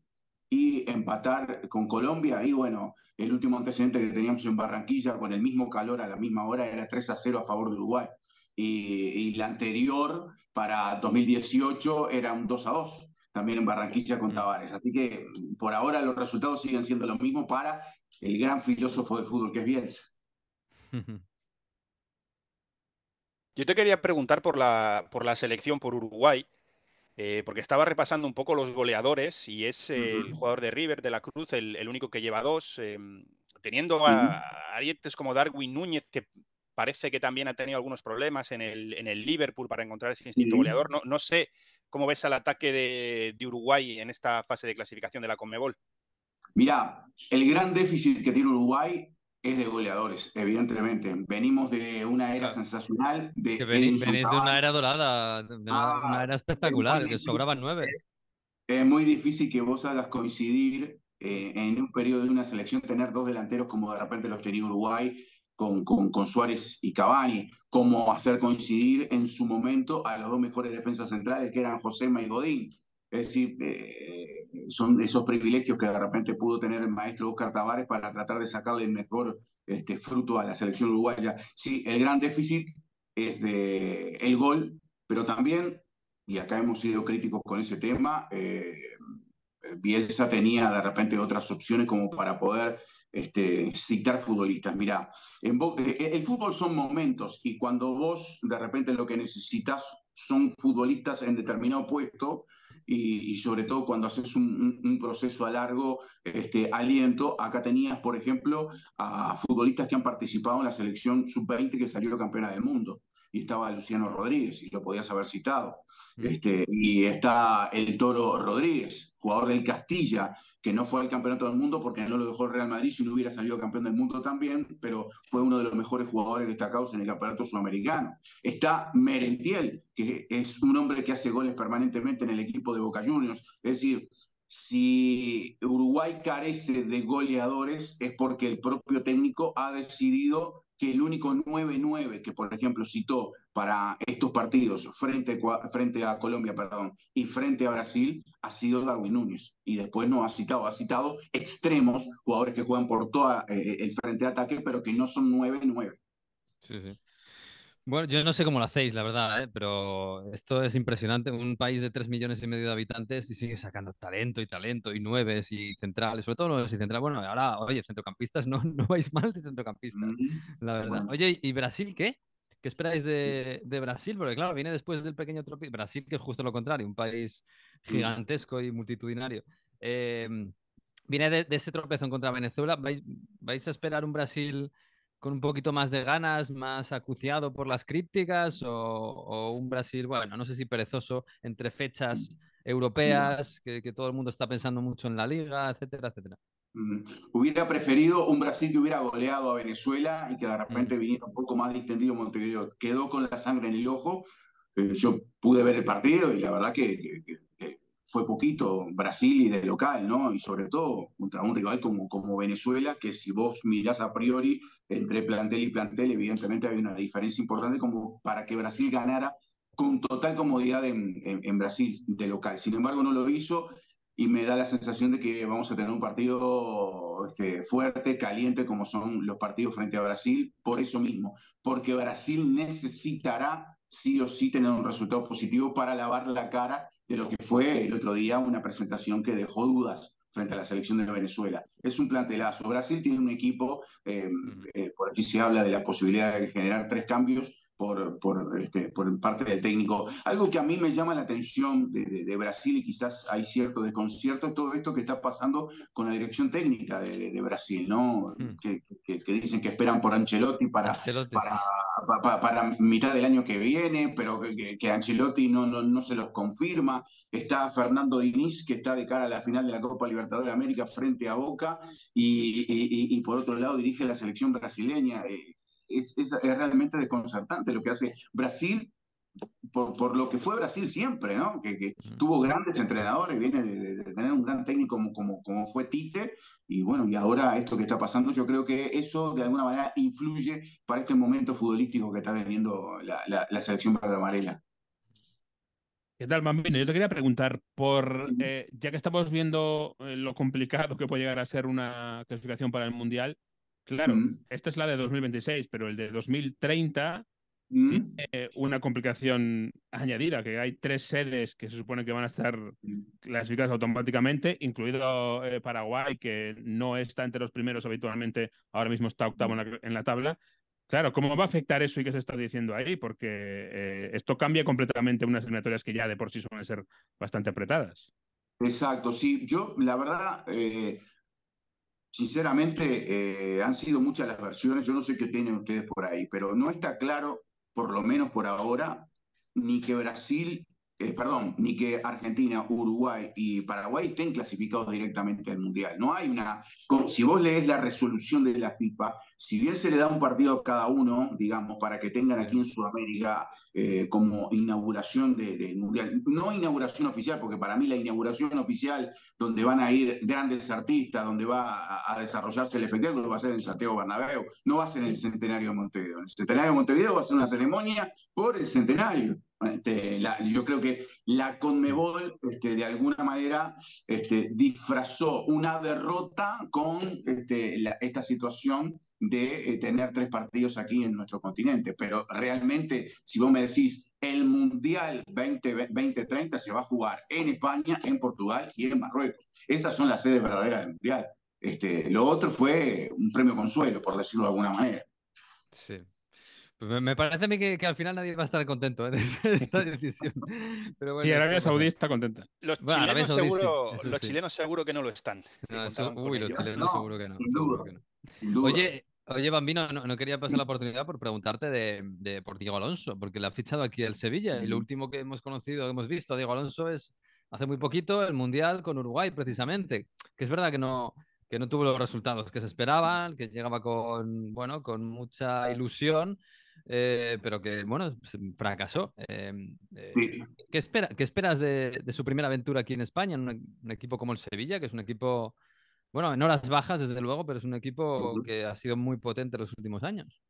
y empatar con Colombia, y bueno, el último antecedente que teníamos en Barranquilla, con el mismo calor a la misma hora, era 3 a 0 a favor de Uruguay. Y, y la anterior, para 2018, era un 2 a 2 también en Barranquilla con. Tavares. Así que por ahora los resultados siguen siendo los mismos para el gran filósofo de fútbol que es Bielsa. <laughs> Yo te quería preguntar por la, por la selección por Uruguay, eh, porque estaba repasando un poco los goleadores y es el jugador de River de la Cruz el, único que lleva dos, em, teniendo a, arietes como Darwin Núñez, que parece que también ha tenido algunos problemas en el, en el Liverpool para encontrar ese instinto goleador. No, no sé ¿Cómo ves al ataque de, Uruguay en esta fase de clasificación de la Conmebol? Mira, el gran déficit que tiene Uruguay es de goleadores, evidentemente. Venimos de una era sensacional. De venís, de una era dorada, de una, ah, era espectacular, que sobraban nueve. Es muy difícil que vos hagas coincidir eh, en un periodo de una selección tener dos delanteros como de repente los tenía Uruguay con, con, Suárez y Cavani, como hacer coincidir en su momento a los dos mejores defensas centrales que eran José y Godín. Es decir, eh, son esos privilegios que de repente pudo tener el maestro Oscar Tavares para tratar de sacarle el mejor este, fruto a la selección uruguaya. Sí, el gran déficit es de el gol, pero también, y acá hemos sido críticos con ese tema, eh, Bielsa tenía de repente otras opciones como para poder este, citar futbolistas. Mirá, en eh, el fútbol son momentos y cuando vos de repente lo que necesitas son futbolistas en determinado puesto y, sobre todo cuando haces un, proceso a largo este, aliento. Acá tenías, por ejemplo, a futbolistas que han participado en la selección sub-20 que salió campeona del mundo y estaba Luciano Rodríguez, y lo podías haber citado. Mm. Este, y está el Toro Rodríguez, jugador del Castilla, que no fue al campeonato del mundo porque no lo dejó el Real Madrid si no hubiera salido campeón del mundo también, pero fue uno de los mejores jugadores destacados en el campeonato sudamericano. Está Merentiel, que es un hombre que hace goles permanentemente en el equipo de Boca Juniors. Es decir, si Uruguay carece de goleadores es porque el propio técnico ha decidido que el único 9-9 que, por ejemplo, citó para estos partidos frente, frente a Colombia perdón, y frente a Brasil ha sido Darwin Núñez. Y después no ha citado, ha citado extremos, jugadores que juegan por todo eh, el frente de ataque, pero que no son 9-9. Sí, sí. Bueno, yo no sé cómo lo hacéis, la verdad, ¿eh? pero esto es impresionante. Un país de tres millones y medio de habitantes y sigue sacando talento y talento y nueves y centrales, sobre todo nueves y centrales. Bueno, ahora, oye, centrocampistas, no, <laughs> no vais mal de centrocampistas, la verdad. Oye, ¿y Brasil qué? ¿Qué esperáis de, Brasil? Porque claro, viene después del pequeño tropiezo. Brasil, que es justo lo contrario, un país gigantesco y multitudinario. Em, viene de, ese tropezón contra Venezuela. ¿Vais, ¿Vais a esperar un Brasil con un poquito más de ganas, más acuciado por las críticas o, un Brasil, bueno, no sé si perezoso entre fechas europeas, que, todo el mundo está pensando mucho en la liga, etcétera, etcétera. Hubiera preferido un Brasil que hubiera goleado a Venezuela y que de repente mm. viniera un poco más distendido Montevideo. Quedó con la sangre en el ojo. Eh, yo pude ver el partido y la verdad que fue poquito Brasil y de local, ¿no? Y sobre todo contra un rival como, como Venezuela, que si vos mirás a priori entre plantel y plantel, evidentemente hay una diferencia importante como para que Brasil ganara con total comodidad en, en, Brasil de local. Sin embargo, no lo hizo y me da la sensación de que vamos a tener un partido este, fuerte, caliente, como son los partidos frente a Brasil, por eso mismo, porque Brasil necesitará sí o sí tener un resultado positivo para lavar la cara de lo que fue el otro día una presentación que dejó dudas frente a la selección de Venezuela. Es un plantelazo. Brasil tiene un equipo, eh, eh, por aquí se habla de la posibilidad de generar tres cambios por, por, este, por parte del técnico. Algo que a mí me llama la atención de, Brasil y quizás hay cierto desconcierto es todo esto que está pasando con la dirección técnica de, Brasil, ¿no? Mm. Que, que, dicen que esperan por Ancelotti para, para para, mitad del año que viene, pero que, Ancelotti no, no, no, se los confirma. Está Fernando Diniz, que está de cara a la final de la Copa Libertadores de América frente a Boca, y, y, por otro lado dirige la selección brasileña. Eh, es, es, realmente desconcertante lo que hace Brasil por, por, lo que fue Brasil siempre, ¿no? Que, tuvo grandes entrenadores, viene de, tener un gran técnico como, como, como fue Tite, y bueno, y ahora esto que está pasando, yo creo que eso de alguna manera influye para este momento futbolístico que está teniendo la, la, selección para amarela. ¿Qué tal, Mambino? Yo te quería preguntar, por eh, ya que estamos viendo eh, lo complicado que puede llegar a ser una clasificación para el Mundial, claro, esta es la de 2026, pero el de 2030 Mm. una complicación añadida, que hay tres sedes que se supone que van a estar mm. clasificadas automáticamente, incluido eh, Paraguay, que no está entre los primeros habitualmente, ahora mismo está octavo en la, tabla. Claro, ¿cómo va a afectar eso y qué se está diciendo ahí? Porque eh, esto cambia completamente unas eliminatorias que ya de por sí suelen ser bastante apretadas. Exacto, sí. Yo, la verdad, eh, sinceramente, han sido muchas las versiones. Yo no sé qué tienen ustedes por ahí, pero no está claro por lo menos por ahora, ni que Brasil, perdón, ni que Argentina, Uruguay y Paraguay estén clasificados directamente al Mundial. No hay una... Si vos lees la resolución de la FIFA, si bien se le da un partido a cada uno, digamos, para que tengan aquí en Sudamérica eh, como inauguración del Mundial, no inauguración oficial, porque para mí la inauguración oficial, donde van a ir grandes artistas, donde va a, desarrollarse el espectáculo, va a ser en Santiago Bernabéu, no va a ser en el Centenario de Montevideo. En el Centenario de Montevideo va a ser una ceremonia por el centenario. Este, yo creo que la Conmebol este, de alguna manera este, disfrazó una derrota con este, esta situación de eh, tener tres partidos aquí en nuestro continente. Pero realmente, si vos me decís, el Mundial 2030 se va a jugar en España, en Portugal y en Marruecos. Esas son las sedes verdaderas del Mundial. Este, lo otro fue un premio consuelo, por decirlo de alguna manera. Sí. Pues me parece a mí que, al final nadie va a estar contento ¿eh? <laughs> de esta <laughs> decisión. sí, Arabia Saudí está contenta. Los, chilenos, seguro, los chilenos seguro que no lo están. uy, los chilenos seguro que no. Seguro que no. Oye, Oye, Bambino, no, quería pasar la oportunidad por preguntarte de, por Diego Alonso, porque le ha fichado aquí el Sevilla y lo último que hemos conocido, que hemos visto Diego Alonso es hace muy poquito el Mundial con Uruguay, precisamente. Que es verdad que no, que no tuvo los resultados que se esperaban, que llegaba con, bueno, con mucha ilusión, eh, pero que, bueno, fracasó. Eh, eh, ¿qué, espera, ¿Qué esperas de, su primera aventura aquí en España, en un equipo como el Sevilla, que es un equipo bueno, en horas bajas, desde luego, pero es un equipo que ha sido muy potente en los últimos años.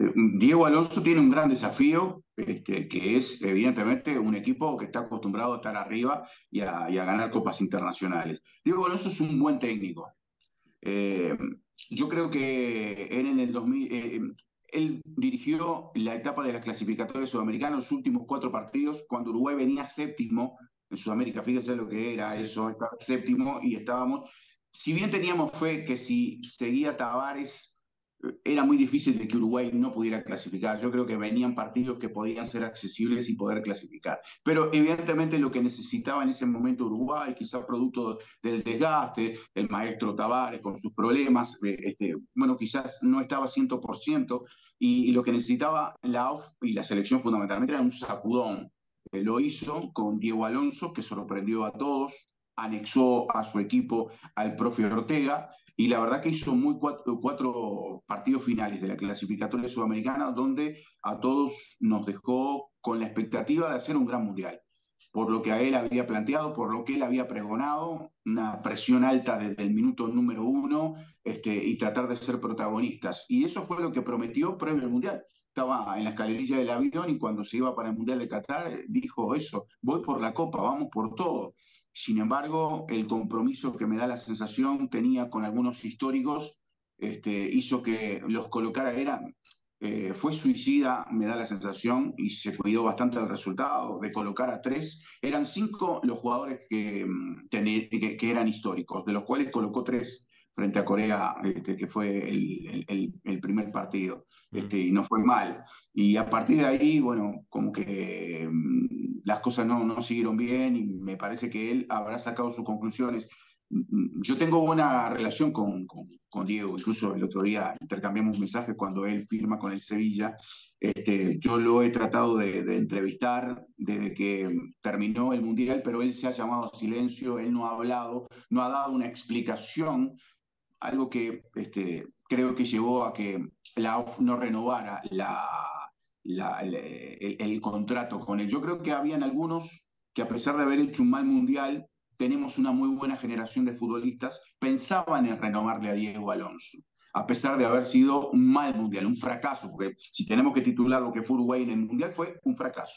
Eh, Diego Alonso tiene un gran desafío, este, que es evidentemente un equipo que está acostumbrado a estar arriba y a, ganar copas internacionales. Diego Alonso es un buen técnico. Eh, yo creo que él en el 2000, eh, él dirigió la etapa de las clasificatorias sudamericanas, los últimos cuatro partidos, cuando Uruguay venía séptimo en Sudamérica. Fíjense lo que era eso, estaba séptimo y estábamos si bien teníamos fe que si seguía Tavares era muy difícil de que Uruguay no pudiera clasificar. Yo creo que venían partidos que podían ser accesibles y poder clasificar. Pero evidentemente lo que necesitaba en ese momento Uruguay, quizás producto del desgaste, el maestro Tavares con sus problemas, eh, este, bueno, quizás no estaba 100%, y, y, lo que necesitaba la OF y la selección fundamentalmente era un sacudón. Eh, lo hizo con Diego Alonso, que sorprendió a todos, anexó a su equipo al profe Ortega y la verdad que hizo muy cuatro, partidos finales de la clasificatoria sudamericana donde a todos nos dejó con la expectativa de hacer un gran mundial por lo que a él había planteado, por lo que él había pregonado, una presión alta desde el minuto número uno este, y tratar de ser protagonistas. Y eso fue lo que prometió previo al Mundial. Estaba en la escalerilla del avión y cuando se iba para el Mundial de Qatar dijo eso, voy por la copa, vamos por todo. Sin embargo, el compromiso que me da la sensación tenía con algunos históricos este, hizo que los colocara, era, eh, fue suicida, me da la sensación, y se cuidó bastante del resultado de colocar a tres. Eran cinco los jugadores que, mm, que eran históricos, de los cuales colocó tres frente a Corea, este, que fue el, primer partido, este, y no fue mal. Y a partir de ahí, bueno, como que mm, las cosas no, no siguieron bien y me parece que él habrá sacado sus conclusiones. Mm, yo tengo buena relación con, con, Diego, incluso el otro día intercambiamos mensajes cuando él firma con el Sevilla. Este, yo lo he tratado de, de, entrevistar desde que terminó el Mundial, pero él se ha llamado a silencio, él no ha hablado, no ha dado una explicación algo que este, creo que llevó a que la no renovara la, el, contrato con él. Yo creo que habían algunos que a pesar de haber hecho un mal mundial, tenemos una muy buena generación de futbolistas, pensaban en renovarle a Diego Alonso, a pesar de haber sido un mal mundial, un fracaso, porque si tenemos que titular lo que fue Uruguay en el mundial fue un fracaso.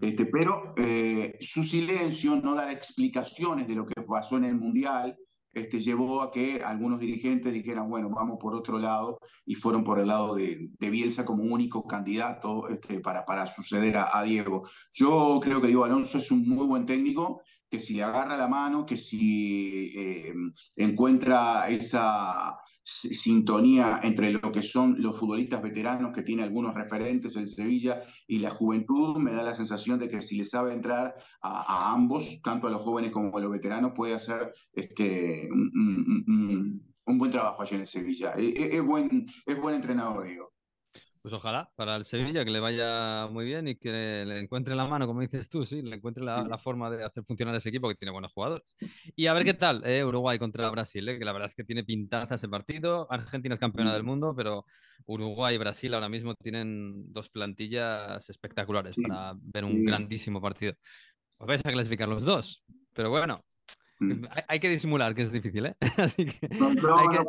Este, pero eh, su silencio, no dar explicaciones de lo que pasó en el mundial, este, llevó a que algunos dirigentes dijeran, bueno, vamos por otro lado, y fueron por el lado de, Bielsa como único candidato este, para, para suceder a, Diego. Yo creo que Diego Alonso es un muy buen técnico, que si le agarra la mano, que si eh, encuentra esa sintonía entre lo que son los futbolistas veteranos que tiene algunos referentes, el Sevilla y la juventud, me da la sensación de que si le sabe entrar a, ambos, tanto a los jóvenes como a los veteranos, puede hacer este, un, buen trabajo allí en Sevilla. Es, es, buen, es buen entrenador, digo. Pues ojalá para el Sevilla que le vaya muy bien y que le encuentre la mano, como dices tú, sí, le encuentre la, forma de hacer funcionar ese equipo que tiene buenos jugadores. Y a ver qué tal eh, Uruguay contra Brasil, eh, que la verdad es que tiene pintaza ese partido. Argentina es campeona del mundo, pero Uruguay y Brasil ahora mismo tienen dos plantillas espectaculares para ver un grandísimo partido. Os vais a clasificar los dos, pero bueno, Mm. Hay, que disimular, que es difícil, ¿eh? <laughs> Así que hay que,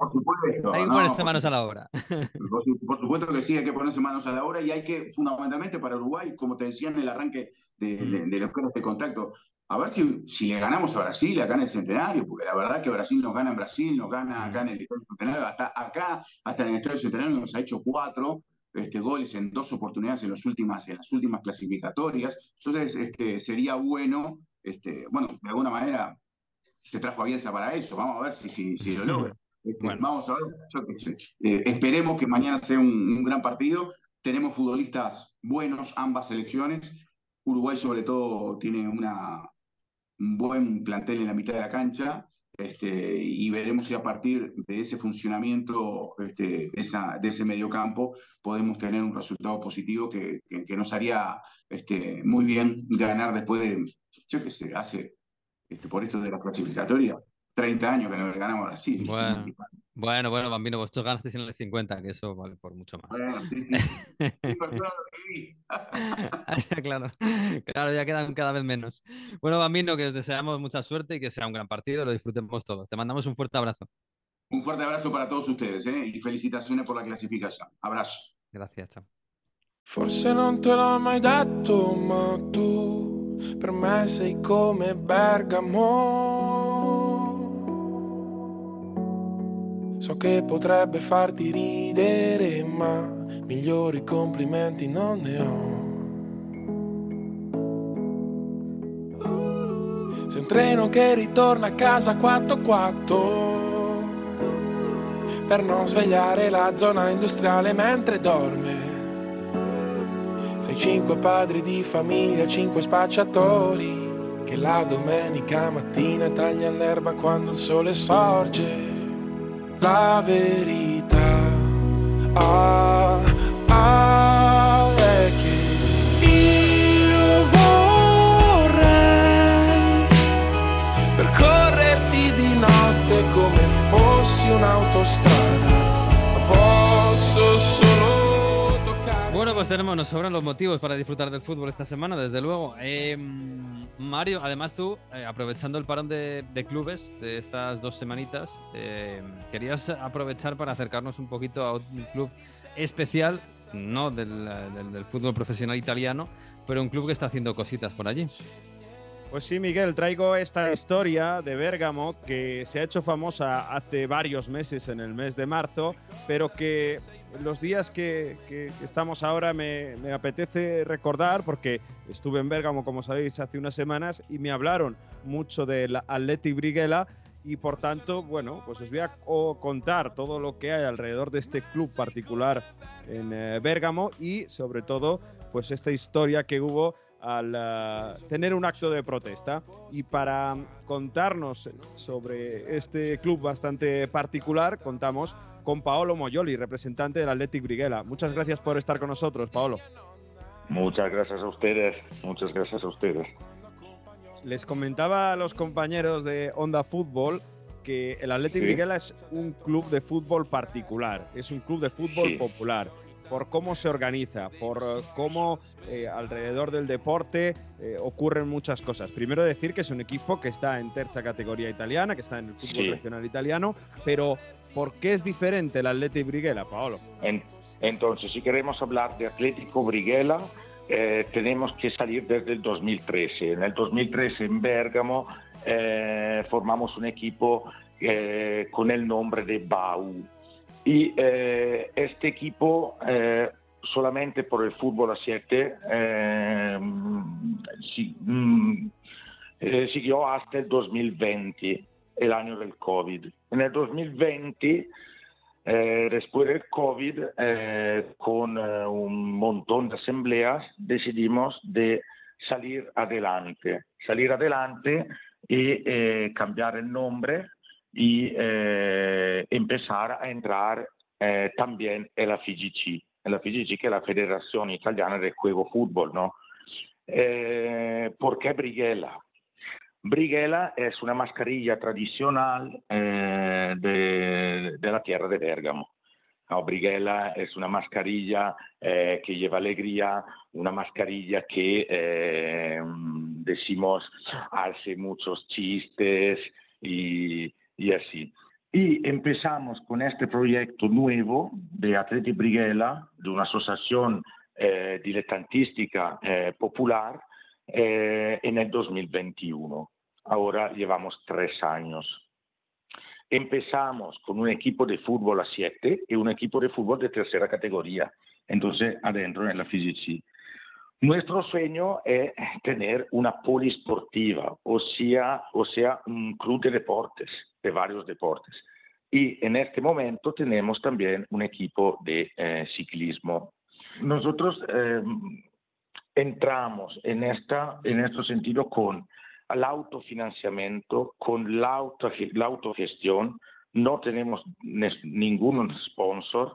ponerse manos a la obra. <laughs> Por, supuesto que sí, hay que ponerse manos a la obra y hay que, fundamentalmente para Uruguay, como te decía en el arranque de, mm. de, los de contacto, a ver si, si le ganamos a Brasil acá en el centenario, porque la verdad que Brasil nos gana en Brasil, nos gana acá en el centenario, hasta acá, hasta en el estadio centenario nos ha hecho cuatro. Este, goles en dos oportunidades en, los últimas, en las últimas clasificatorias. Entonces, este, sería bueno, este, bueno, de alguna manera se trajo a Bielsa para eso, vamos a ver si, si, si lo logra. <laughs> Este, vamos a ver, eh, esperemos que mañana sea un, gran partido. Tenemos futbolistas buenos, ambas selecciones. Uruguay sobre todo tiene una, un buen plantel en la mitad de la cancha. Este, y veremos si a partir de ese funcionamiento este, esa, de ese mediocampo podemos tener un resultado positivo que, que, nos haría este, muy bien ganar después de, yo qué sé, hace, este, por esto de la clasificatoria, 30 años que no ganamos así. Bueno, bueno, bueno, Bambino, vosotros ganasteis en el 50, que eso vale por mucho más. <laughs> claro, claro, ya quedan cada vez menos. Bueno, Bambino, que os deseamos mucha suerte y que sea un gran partido, lo disfrutemos todos. Te mandamos un fuerte abrazo. Un fuerte abrazo para todos ustedes ¿eh? y felicitaciones por la clasificación. Abrazo. Gracias, chao. Forse non te l'ho mai detto, ma tu per me sei come Bergamo. So che potrebbe farti ridere, ma migliori complimenti non ne ho. Sei un treno che ritorna a casa 4-4 per non svegliare la zona industriale mentre dorme. Cinque padri di famiglia, cinque spacciatori che la domenica mattina tagliano l'erba quando il sole sorge la verità. Ah, ah, è che io vorrei percorrerti di notte come fossi un'autostrada. Pues tenemos, nos sobran los motivos para disfrutar del fútbol esta semana, desde luego. Eh, Mario, además tú, eh, aprovechando el parón de, clubes de estas dos semanitas, eh, querías aprovechar para acercarnos un poquito a un club especial, no del, del fútbol profesional italiano, pero un club que está haciendo cositas por allí. Pues sí, Miguel, traigo esta historia de Bérgamo que se ha hecho famosa hace varios meses, en el mes de marzo, pero que los días que, estamos ahora me, apetece recordar porque estuve en Bérgamo, como sabéis, hace unas semanas y me hablaron mucho del Athletic Briguela y por tanto, bueno, pues os voy a contar todo lo que hay alrededor de este club particular en eh, Bérgamo y sobre todo, pues esta historia que hubo al eh, tener un acto de protesta. Y para contarnos sobre este club bastante particular, contamos con Paolo Moyoli, representante del Athletic Briguela. Muchas gracias por estar con nosotros, Paolo. Muchas gracias a ustedes, muchas gracias a ustedes. Les comentaba a los compañeros de Onda Fútbol que el Athletic Briguela es un club de fútbol particular, es un club de fútbol popular por cómo se organiza, por eh, cómo eh, alrededor del deporte eh, ocurren muchas cosas. Primero decir que es un equipo que está en tercera categoría italiana, que está en el fútbol regional italiano, pero ¿por qué es diferente el Atlético Briguela, Paolo? entonces, si queremos hablar de Atlético Briguela, tenemos que salir desde el 2013. En el 2013 en Bergamo formamos un equipo con el nombre de BAU, y eh, este equipo, eh, solamente por el fútbol a 7, eh, mm, siguió hasta el 2020, el año del COVID. En el 2020, después del COVID, con un montón de asambleas, decidimos de salir adelante, salir adelante y cambiar el nombre y eh, empezar a entrar eh, también en la FIGC, en la FIGC que es la Federación Italiana de Juego Fútbol, ¿no? Eh, ¿Por qué Briguela? Briguela es una mascarilla tradicional de, la tierra de Bergamo. No, Briguela es una mascarilla que lleva alegría, una mascarilla que decimos hace muchos chistes y, y así. Y empezamos con este proyecto nuevo de Atleti Briguela, de una asociación eh, diletantística eh, popular, eh, en el 2021. Ahora llevamos tres años. Empezamos con un equipo de fútbol a siete y un equipo de fútbol de tercera categoría, entonces adentro en la FIGC. Nuestro sueño es tener una polisportiva, o sea, o sea un club de deportes, de varios deportes. y en este momento tenemos también un equipo de ciclismo. Nosotros entramos en, esta, en este sentido con el autofinanciamiento, con la autogestión, no tenemos ningún sponsor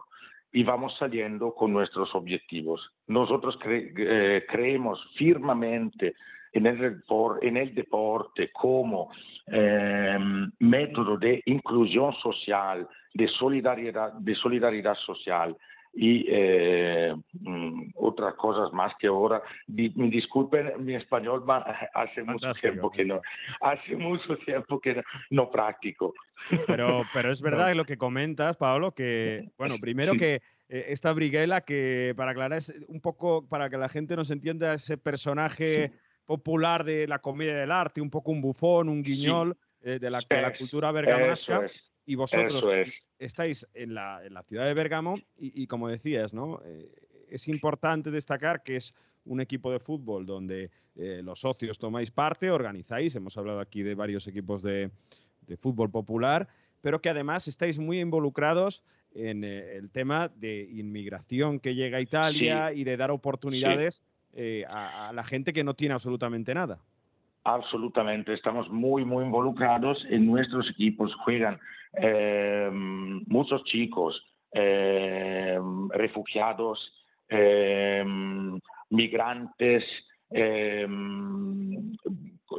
y vamos saliendo con nuestros objetivos. Nosotros eh, creemos firmemente en el, deporte como eh, método de inclusión social, de solidaridad, de solidaridad social, y eh, mm, otras cosas más que ahora. disculpen mi español, <laughs> hace mucho tiempo que no, hace mucho tiempo que no, practico. Pero, pero es verdad <laughs> lo que comentas, Pablo, que, bueno, primero que eh, esta Briguela, que para aclarar es un poco, para que la gente nos entienda, ese personaje popular de la comedia del arte, un poco un bufón, un guiñol eh, de, la, de, la, cultura bergamasca. Y vosotros estáis en la, en la, ciudad de Bergamo y, como decías, ¿no? Eh, es importante destacar que es un equipo de fútbol donde eh, los socios tomáis parte, organizáis, hemos hablado aquí de varios equipos de, de fútbol popular, pero que además estáis muy involucrados en eh, el tema de inmigración que llega a Italia y de dar oportunidades a, a la gente que no tiene absolutamente nada. Absolutamente, estamos muy, muy involucrados en nuestros equipos. Juegan eh, muchos chicos, eh, refugiados, eh, migrantes,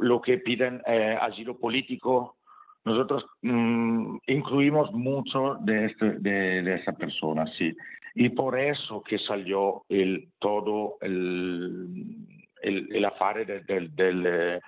lo que piden asilo político. Nosotros mm, incluimos mucho de, este, de, esa persona, sí. Y por eso que salió el, todo el, el, el afare del, del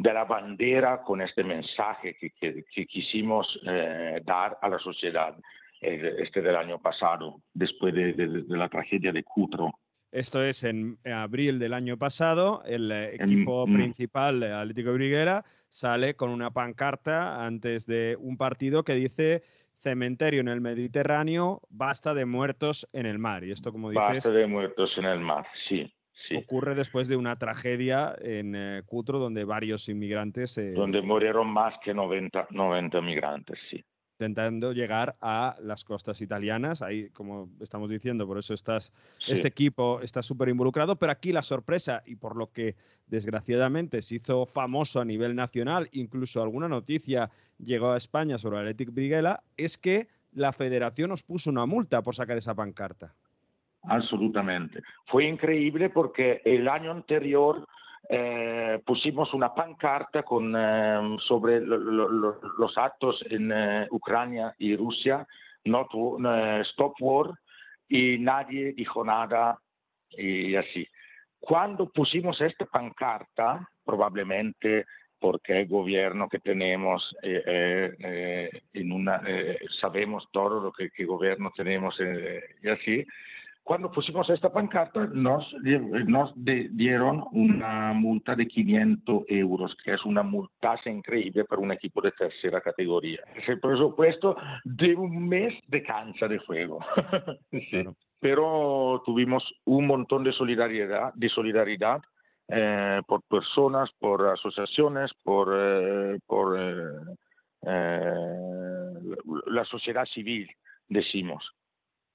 de la bandera con este mensaje que, que, quisimos eh, dar a la sociedad eh, este del año pasado, después de, de, la tragedia de Cutro. Esto es en abril del año pasado. El eh, equipo mm. principal, Atlético Briguera, sale con una pancarta antes de un partido que dice cementerio en el Mediterráneo, basta de muertos en el mar. Y esto, como dices... Basta de muertos en el mar, sí. Ocurre después de una tragedia en eh, Cutro donde varios inmigrantes... Eh, donde murieron más que 90, 90 migrantes, sí. Intentando llegar a las costas italianas, ahí, como estamos diciendo, por eso estás, este equipo está súper involucrado, pero aquí la sorpresa, y por lo que desgraciadamente se hizo famoso a nivel nacional, incluso alguna noticia llegó a España sobre Athletic Briguela, es que la federación os puso una multa por sacar esa pancarta. Absolutamente. Fue increíble porque el año anterior eh, pusimos una pancarta con, eh, sobre los actos en eh, Ucrania y Rusia, not, Stop War, y nadie dijo nada y así. Cuando pusimos esta pancarta, probablemente porque el gobierno que tenemos, en una, sabemos todo lo que, que gobierno tenemos y así, cuando pusimos esta pancarta, nos, nos dieron una multa de 500 euros, que es una multa increíble para un equipo de tercera categoría. Es el presupuesto de un mes de cancha de juego. <laughs> Pero tuvimos un montón de solidaridad, de solidaridad eh, por personas, por asociaciones, por, eh, por eh, la sociedad civil, decimos.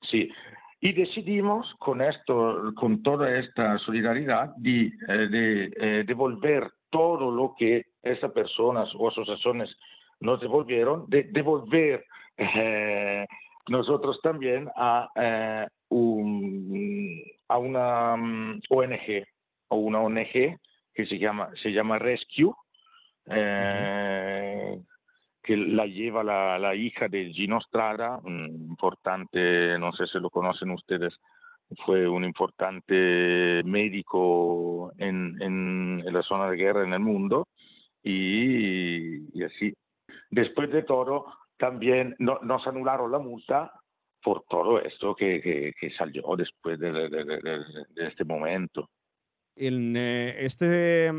Sí, y decidimos con esto, con toda esta solidaridad, de, eh, eh, devolver todo lo que esas personas o asociaciones nos devolvieron, de devolver eh, nosotros también a, un, a una mm, ONG, o una ONG que se llama, se llama Rescue, que la lleva la, hija de Gino Strada, un importante, no sé si lo conocen ustedes, fue un importante médico en, en, la zona de guerra en el mundo y, así. Después de todo, también nos anularon la multa por todo esto que, que, salió después de, de, este momento. En eh, este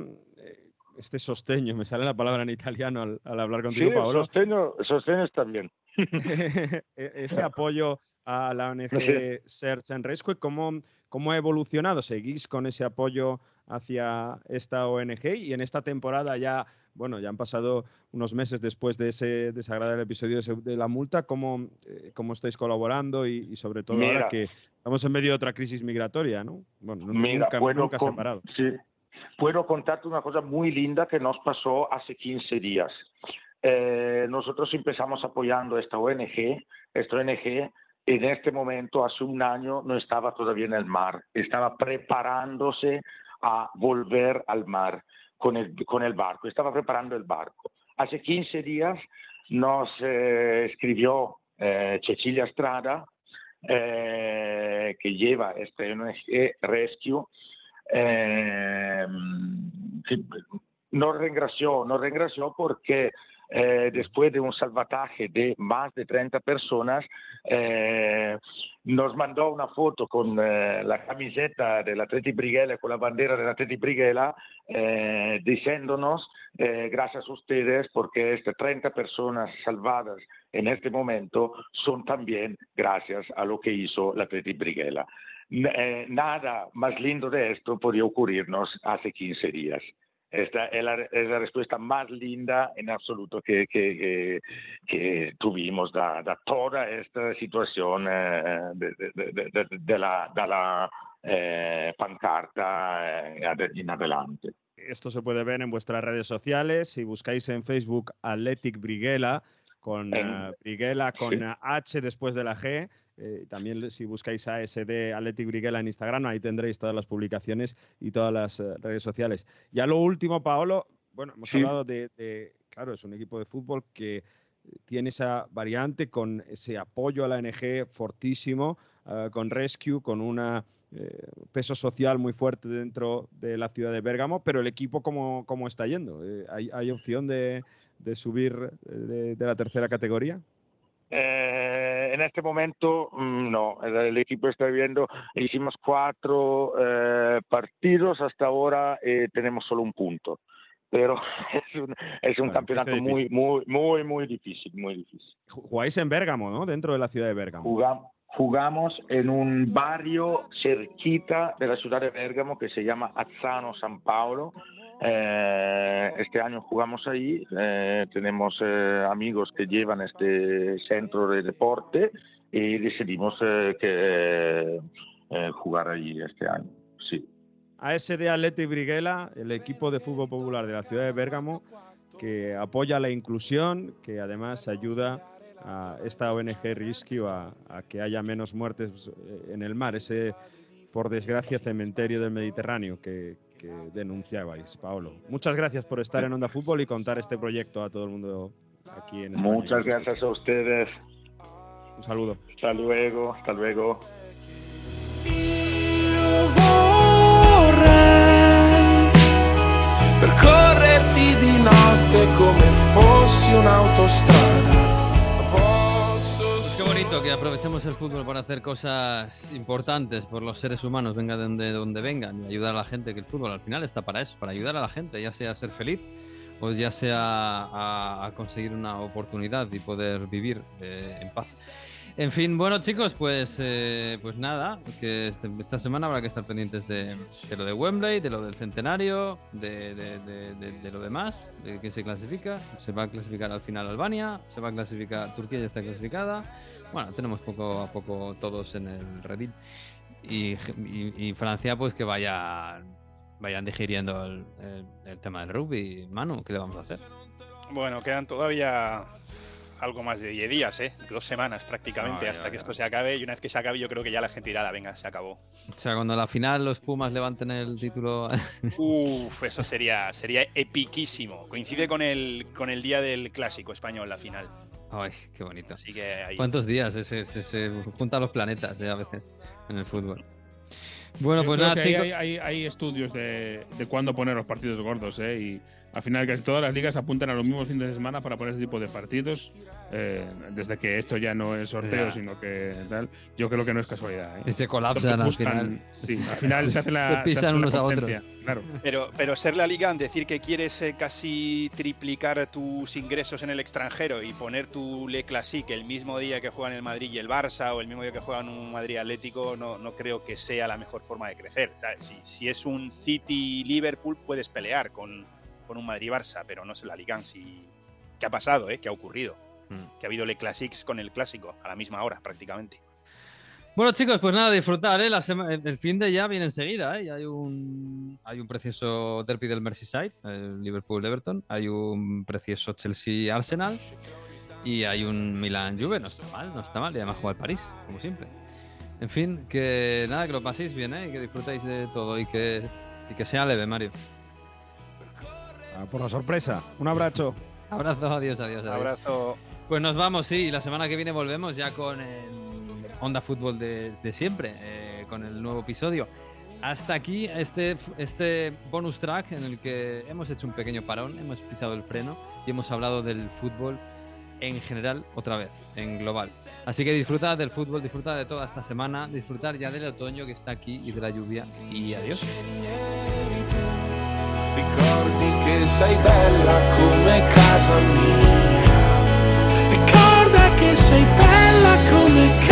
este sosteño, me sale la palabra en italiano al, hablar contigo, sí, Paolo. Sosteño, sosteño bien. <laughs> E-, ese apoyo a la ONG Search and Rescue, ¿cómo, ¿cómo ha evolucionado? ¿Seguís con ese apoyo hacia esta ONG y en esta temporada ya, bueno, ya han pasado unos meses después de ese desagradable episodio de la multa, ¿cómo, eh, cómo estáis colaborando y, sobre todo ahora que estamos en medio de otra crisis migratoria, ¿no? Bueno, nunca, nunca se ha parado. Sí. Puedo contarte una cosa muy linda que nos pasó hace 15 días. Eh, nosotros empezamos apoyando esta ONG, esta ONG en este momento, hace un año, no estaba todavía en el mar, estaba preparándose a volver al mar con el, con el barco, estaba preparando el barco. Hace 15 días nos eh, escribió eh, Cecilia Strada, eh, que lleva este ONG Rescue, que nos reingració, nos porque eh, después de un salvataje de más de 30 personas, eh, nos mandó una foto con eh, la camiseta del Atleti Briguela, con la bandera del Atleti Briguela, diciéndonos gracias a ustedes porque estas 30 personas salvadas en este momento son también gracias a lo que hizo la Atleti Briguela. Nada más lindo de esto podía ocurrirnos hace 15 días. Esta es la, es la, respuesta más linda en absoluto que, que, que, tuvimos da, da, toda esta situación eh, de, de, de, de, la, la eh, pancarta eh, en adelante. Esto se puede ver en vuestras redes sociales. Si buscáis en Facebook Athletic Briguela, con en, Briguela con sí. H después de la G, eh, también si buscáis ASD Athletic Briguela en Instagram, ahí tendréis todas las publicaciones y todas las uh, redes sociales. Ya lo último, Paolo, bueno, hemos sí. hablado de, de, claro, es un equipo de fútbol que tiene esa variante con ese apoyo a la NG fortísimo, uh, con Rescue, con un eh, peso social muy fuerte dentro de la ciudad de Bérgamo, pero el equipo, ¿cómo, cómo está yendo? Eh, ¿hay, ¿hay, opción de, de subir de, de la tercera categoría? Eh, en este momento mm, no, el, equipo está viendo, hicimos cuatro eh, partidos hasta ahora y tenemos solo un punto, pero <laughs> es un, es un bueno, campeonato muy, muy, muy, muy difícil, muy difícil. Jugáis en Bérgamo, ¿no? Dentro de la ciudad de Bérgamo. Jugamos, jugamos en un barrio cerquita de la ciudad de Bérgamo que se llama Azzano San Paolo. Eh, este año jugamos ahí, eh, tenemos eh, amigos que llevan este centro de deporte y decidimos eh, que eh, jugar allí este año. Sí. ASD Atleti Briguela, el equipo de fútbol popular de la ciudad de Bérgamo, que apoya la inclusión, que además ayuda a esta ONG Rescue a, a, que haya menos muertes en el mar, ese, por desgracia, cementerio del Mediterráneo que, que denunciabais, Paolo. Muchas gracias por estar en Onda Fútbol y contar este proyecto a todo el mundo aquí en España. Muchas gracias a ustedes. Un saludo. Hasta luego, hasta luego. Percorrerti di notte come fossi un'autostrada que aprovechemos el fútbol para hacer cosas importantes por los seres humanos, venga de donde, vengan, y ayudar a la gente, que el fútbol al final está para eso, para ayudar a la gente, ya sea a ser feliz o ya sea a, a conseguir una oportunidad y poder vivir eh, en paz. En fin, bueno chicos, pues, eh, pues nada, que este, esta semana habrá que estar pendientes de, de lo de Wembley, de lo del centenario, de, de, de, lo demás, de que se clasifica. Se va a clasificar al final Albania, se va a clasificar, Turquía ya está clasificada. Bueno, tenemos poco a poco todos en el Reddit. Y, y, y Francia, pues que vaya, vayan digiriendo el, el, el tema del rugby. Manu, ¿qué le vamos a hacer? Bueno, quedan todavía algo más de 10 días, ¿eh? Dos semanas prácticamente no, hasta que esto se acabe. Y una vez que se acabe, yo creo que ya la gente dirá, venga, se acabó. O sea, cuando a la final los Pumas levanten el título. <laughs> Uf, eso sería, sería epiquísimo. Coincide con el, con el día del clásico español, la final. Ay, qué bonito. Así que ahí... ¿Cuántos días? Se, se, se juntan los planetas ¿eh? a veces en el fútbol. Bueno, Yo pues nada, chicos. Hay, hay, hay, estudios de, de cuándo poner los partidos gordos, ¿eh? Y al final casi todas las ligas apuntan a los mismos fines de semana para poner ese tipo de partidos. Eh, desde que esto ya no es sorteo, ya. sino que tal. Yo creo que no es casualidad. ¿eh? Y se colapsan buscan, al final. Sí, al final se hace la. <laughs> Se pisan se unos la a otros. Claro. Pero, pero ser la liga, decir que quieres eh, casi triplicar tus ingresos en el extranjero y poner tu Le Classique el mismo día que juegan el Madrid y el Barça o el mismo día que juegan un Madrid Atlético, no, no creo que sea la mejor forma de crecer. O sea, Si, si es un City-Liverpool, puedes pelear con, con un Madrid-Barça, pero no es la liga. Si, ¿Qué ha pasado? Eh? ¿Qué ha ocurrido? Que ha habido Le Classics con el clásico a la misma hora, prácticamente. Bueno, chicos, pues nada, disfrutar, ¿eh? La el fin de ya viene enseguida, ¿eh? Ya hay un, hay un precioso derby del Merseyside, el Liverpool-Everton, hay un precioso Chelsea-Arsenal y hay un Milan-Juve, no está mal, no está mal, y además juega el París, como siempre. En fin, que nada, que lo paséis bien, ¿eh? Y que disfrutéis de todo y que, y que sea leve, Mario. Ah, por la sorpresa. Un abrazo. Abrazo, adiós, adiós, adiós. Abrazo. Pues nos vamos, sí, y la semana que viene volvemos ya con el Onda Fútbol de, de siempre, eh, con el nuevo episodio. Hasta aquí este, este bonus track en el que hemos hecho un pequeño parón, hemos pisado el freno y hemos hablado del fútbol en general otra vez, en global. Así que disfrutad del fútbol, disfrutad de toda esta semana, disfrutar ya del otoño que está aquí y de la lluvia. Y adiós. Ricordi che sei bella come casa mia. Ricorda che sei bella come casa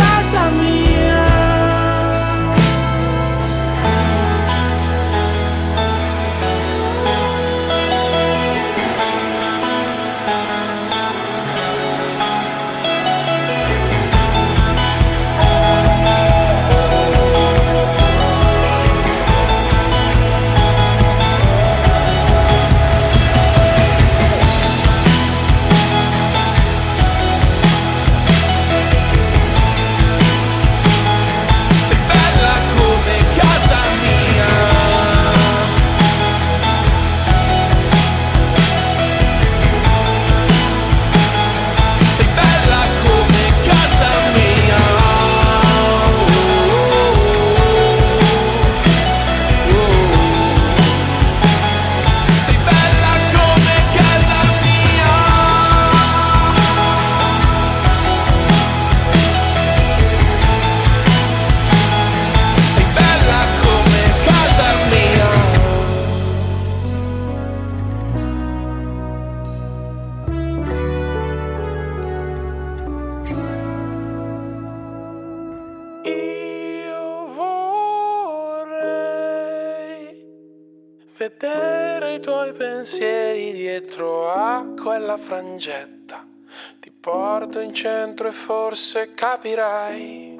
capirai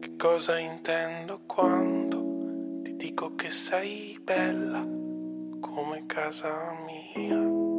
che cosa intendo quando ti dico che sei bella come casa mia.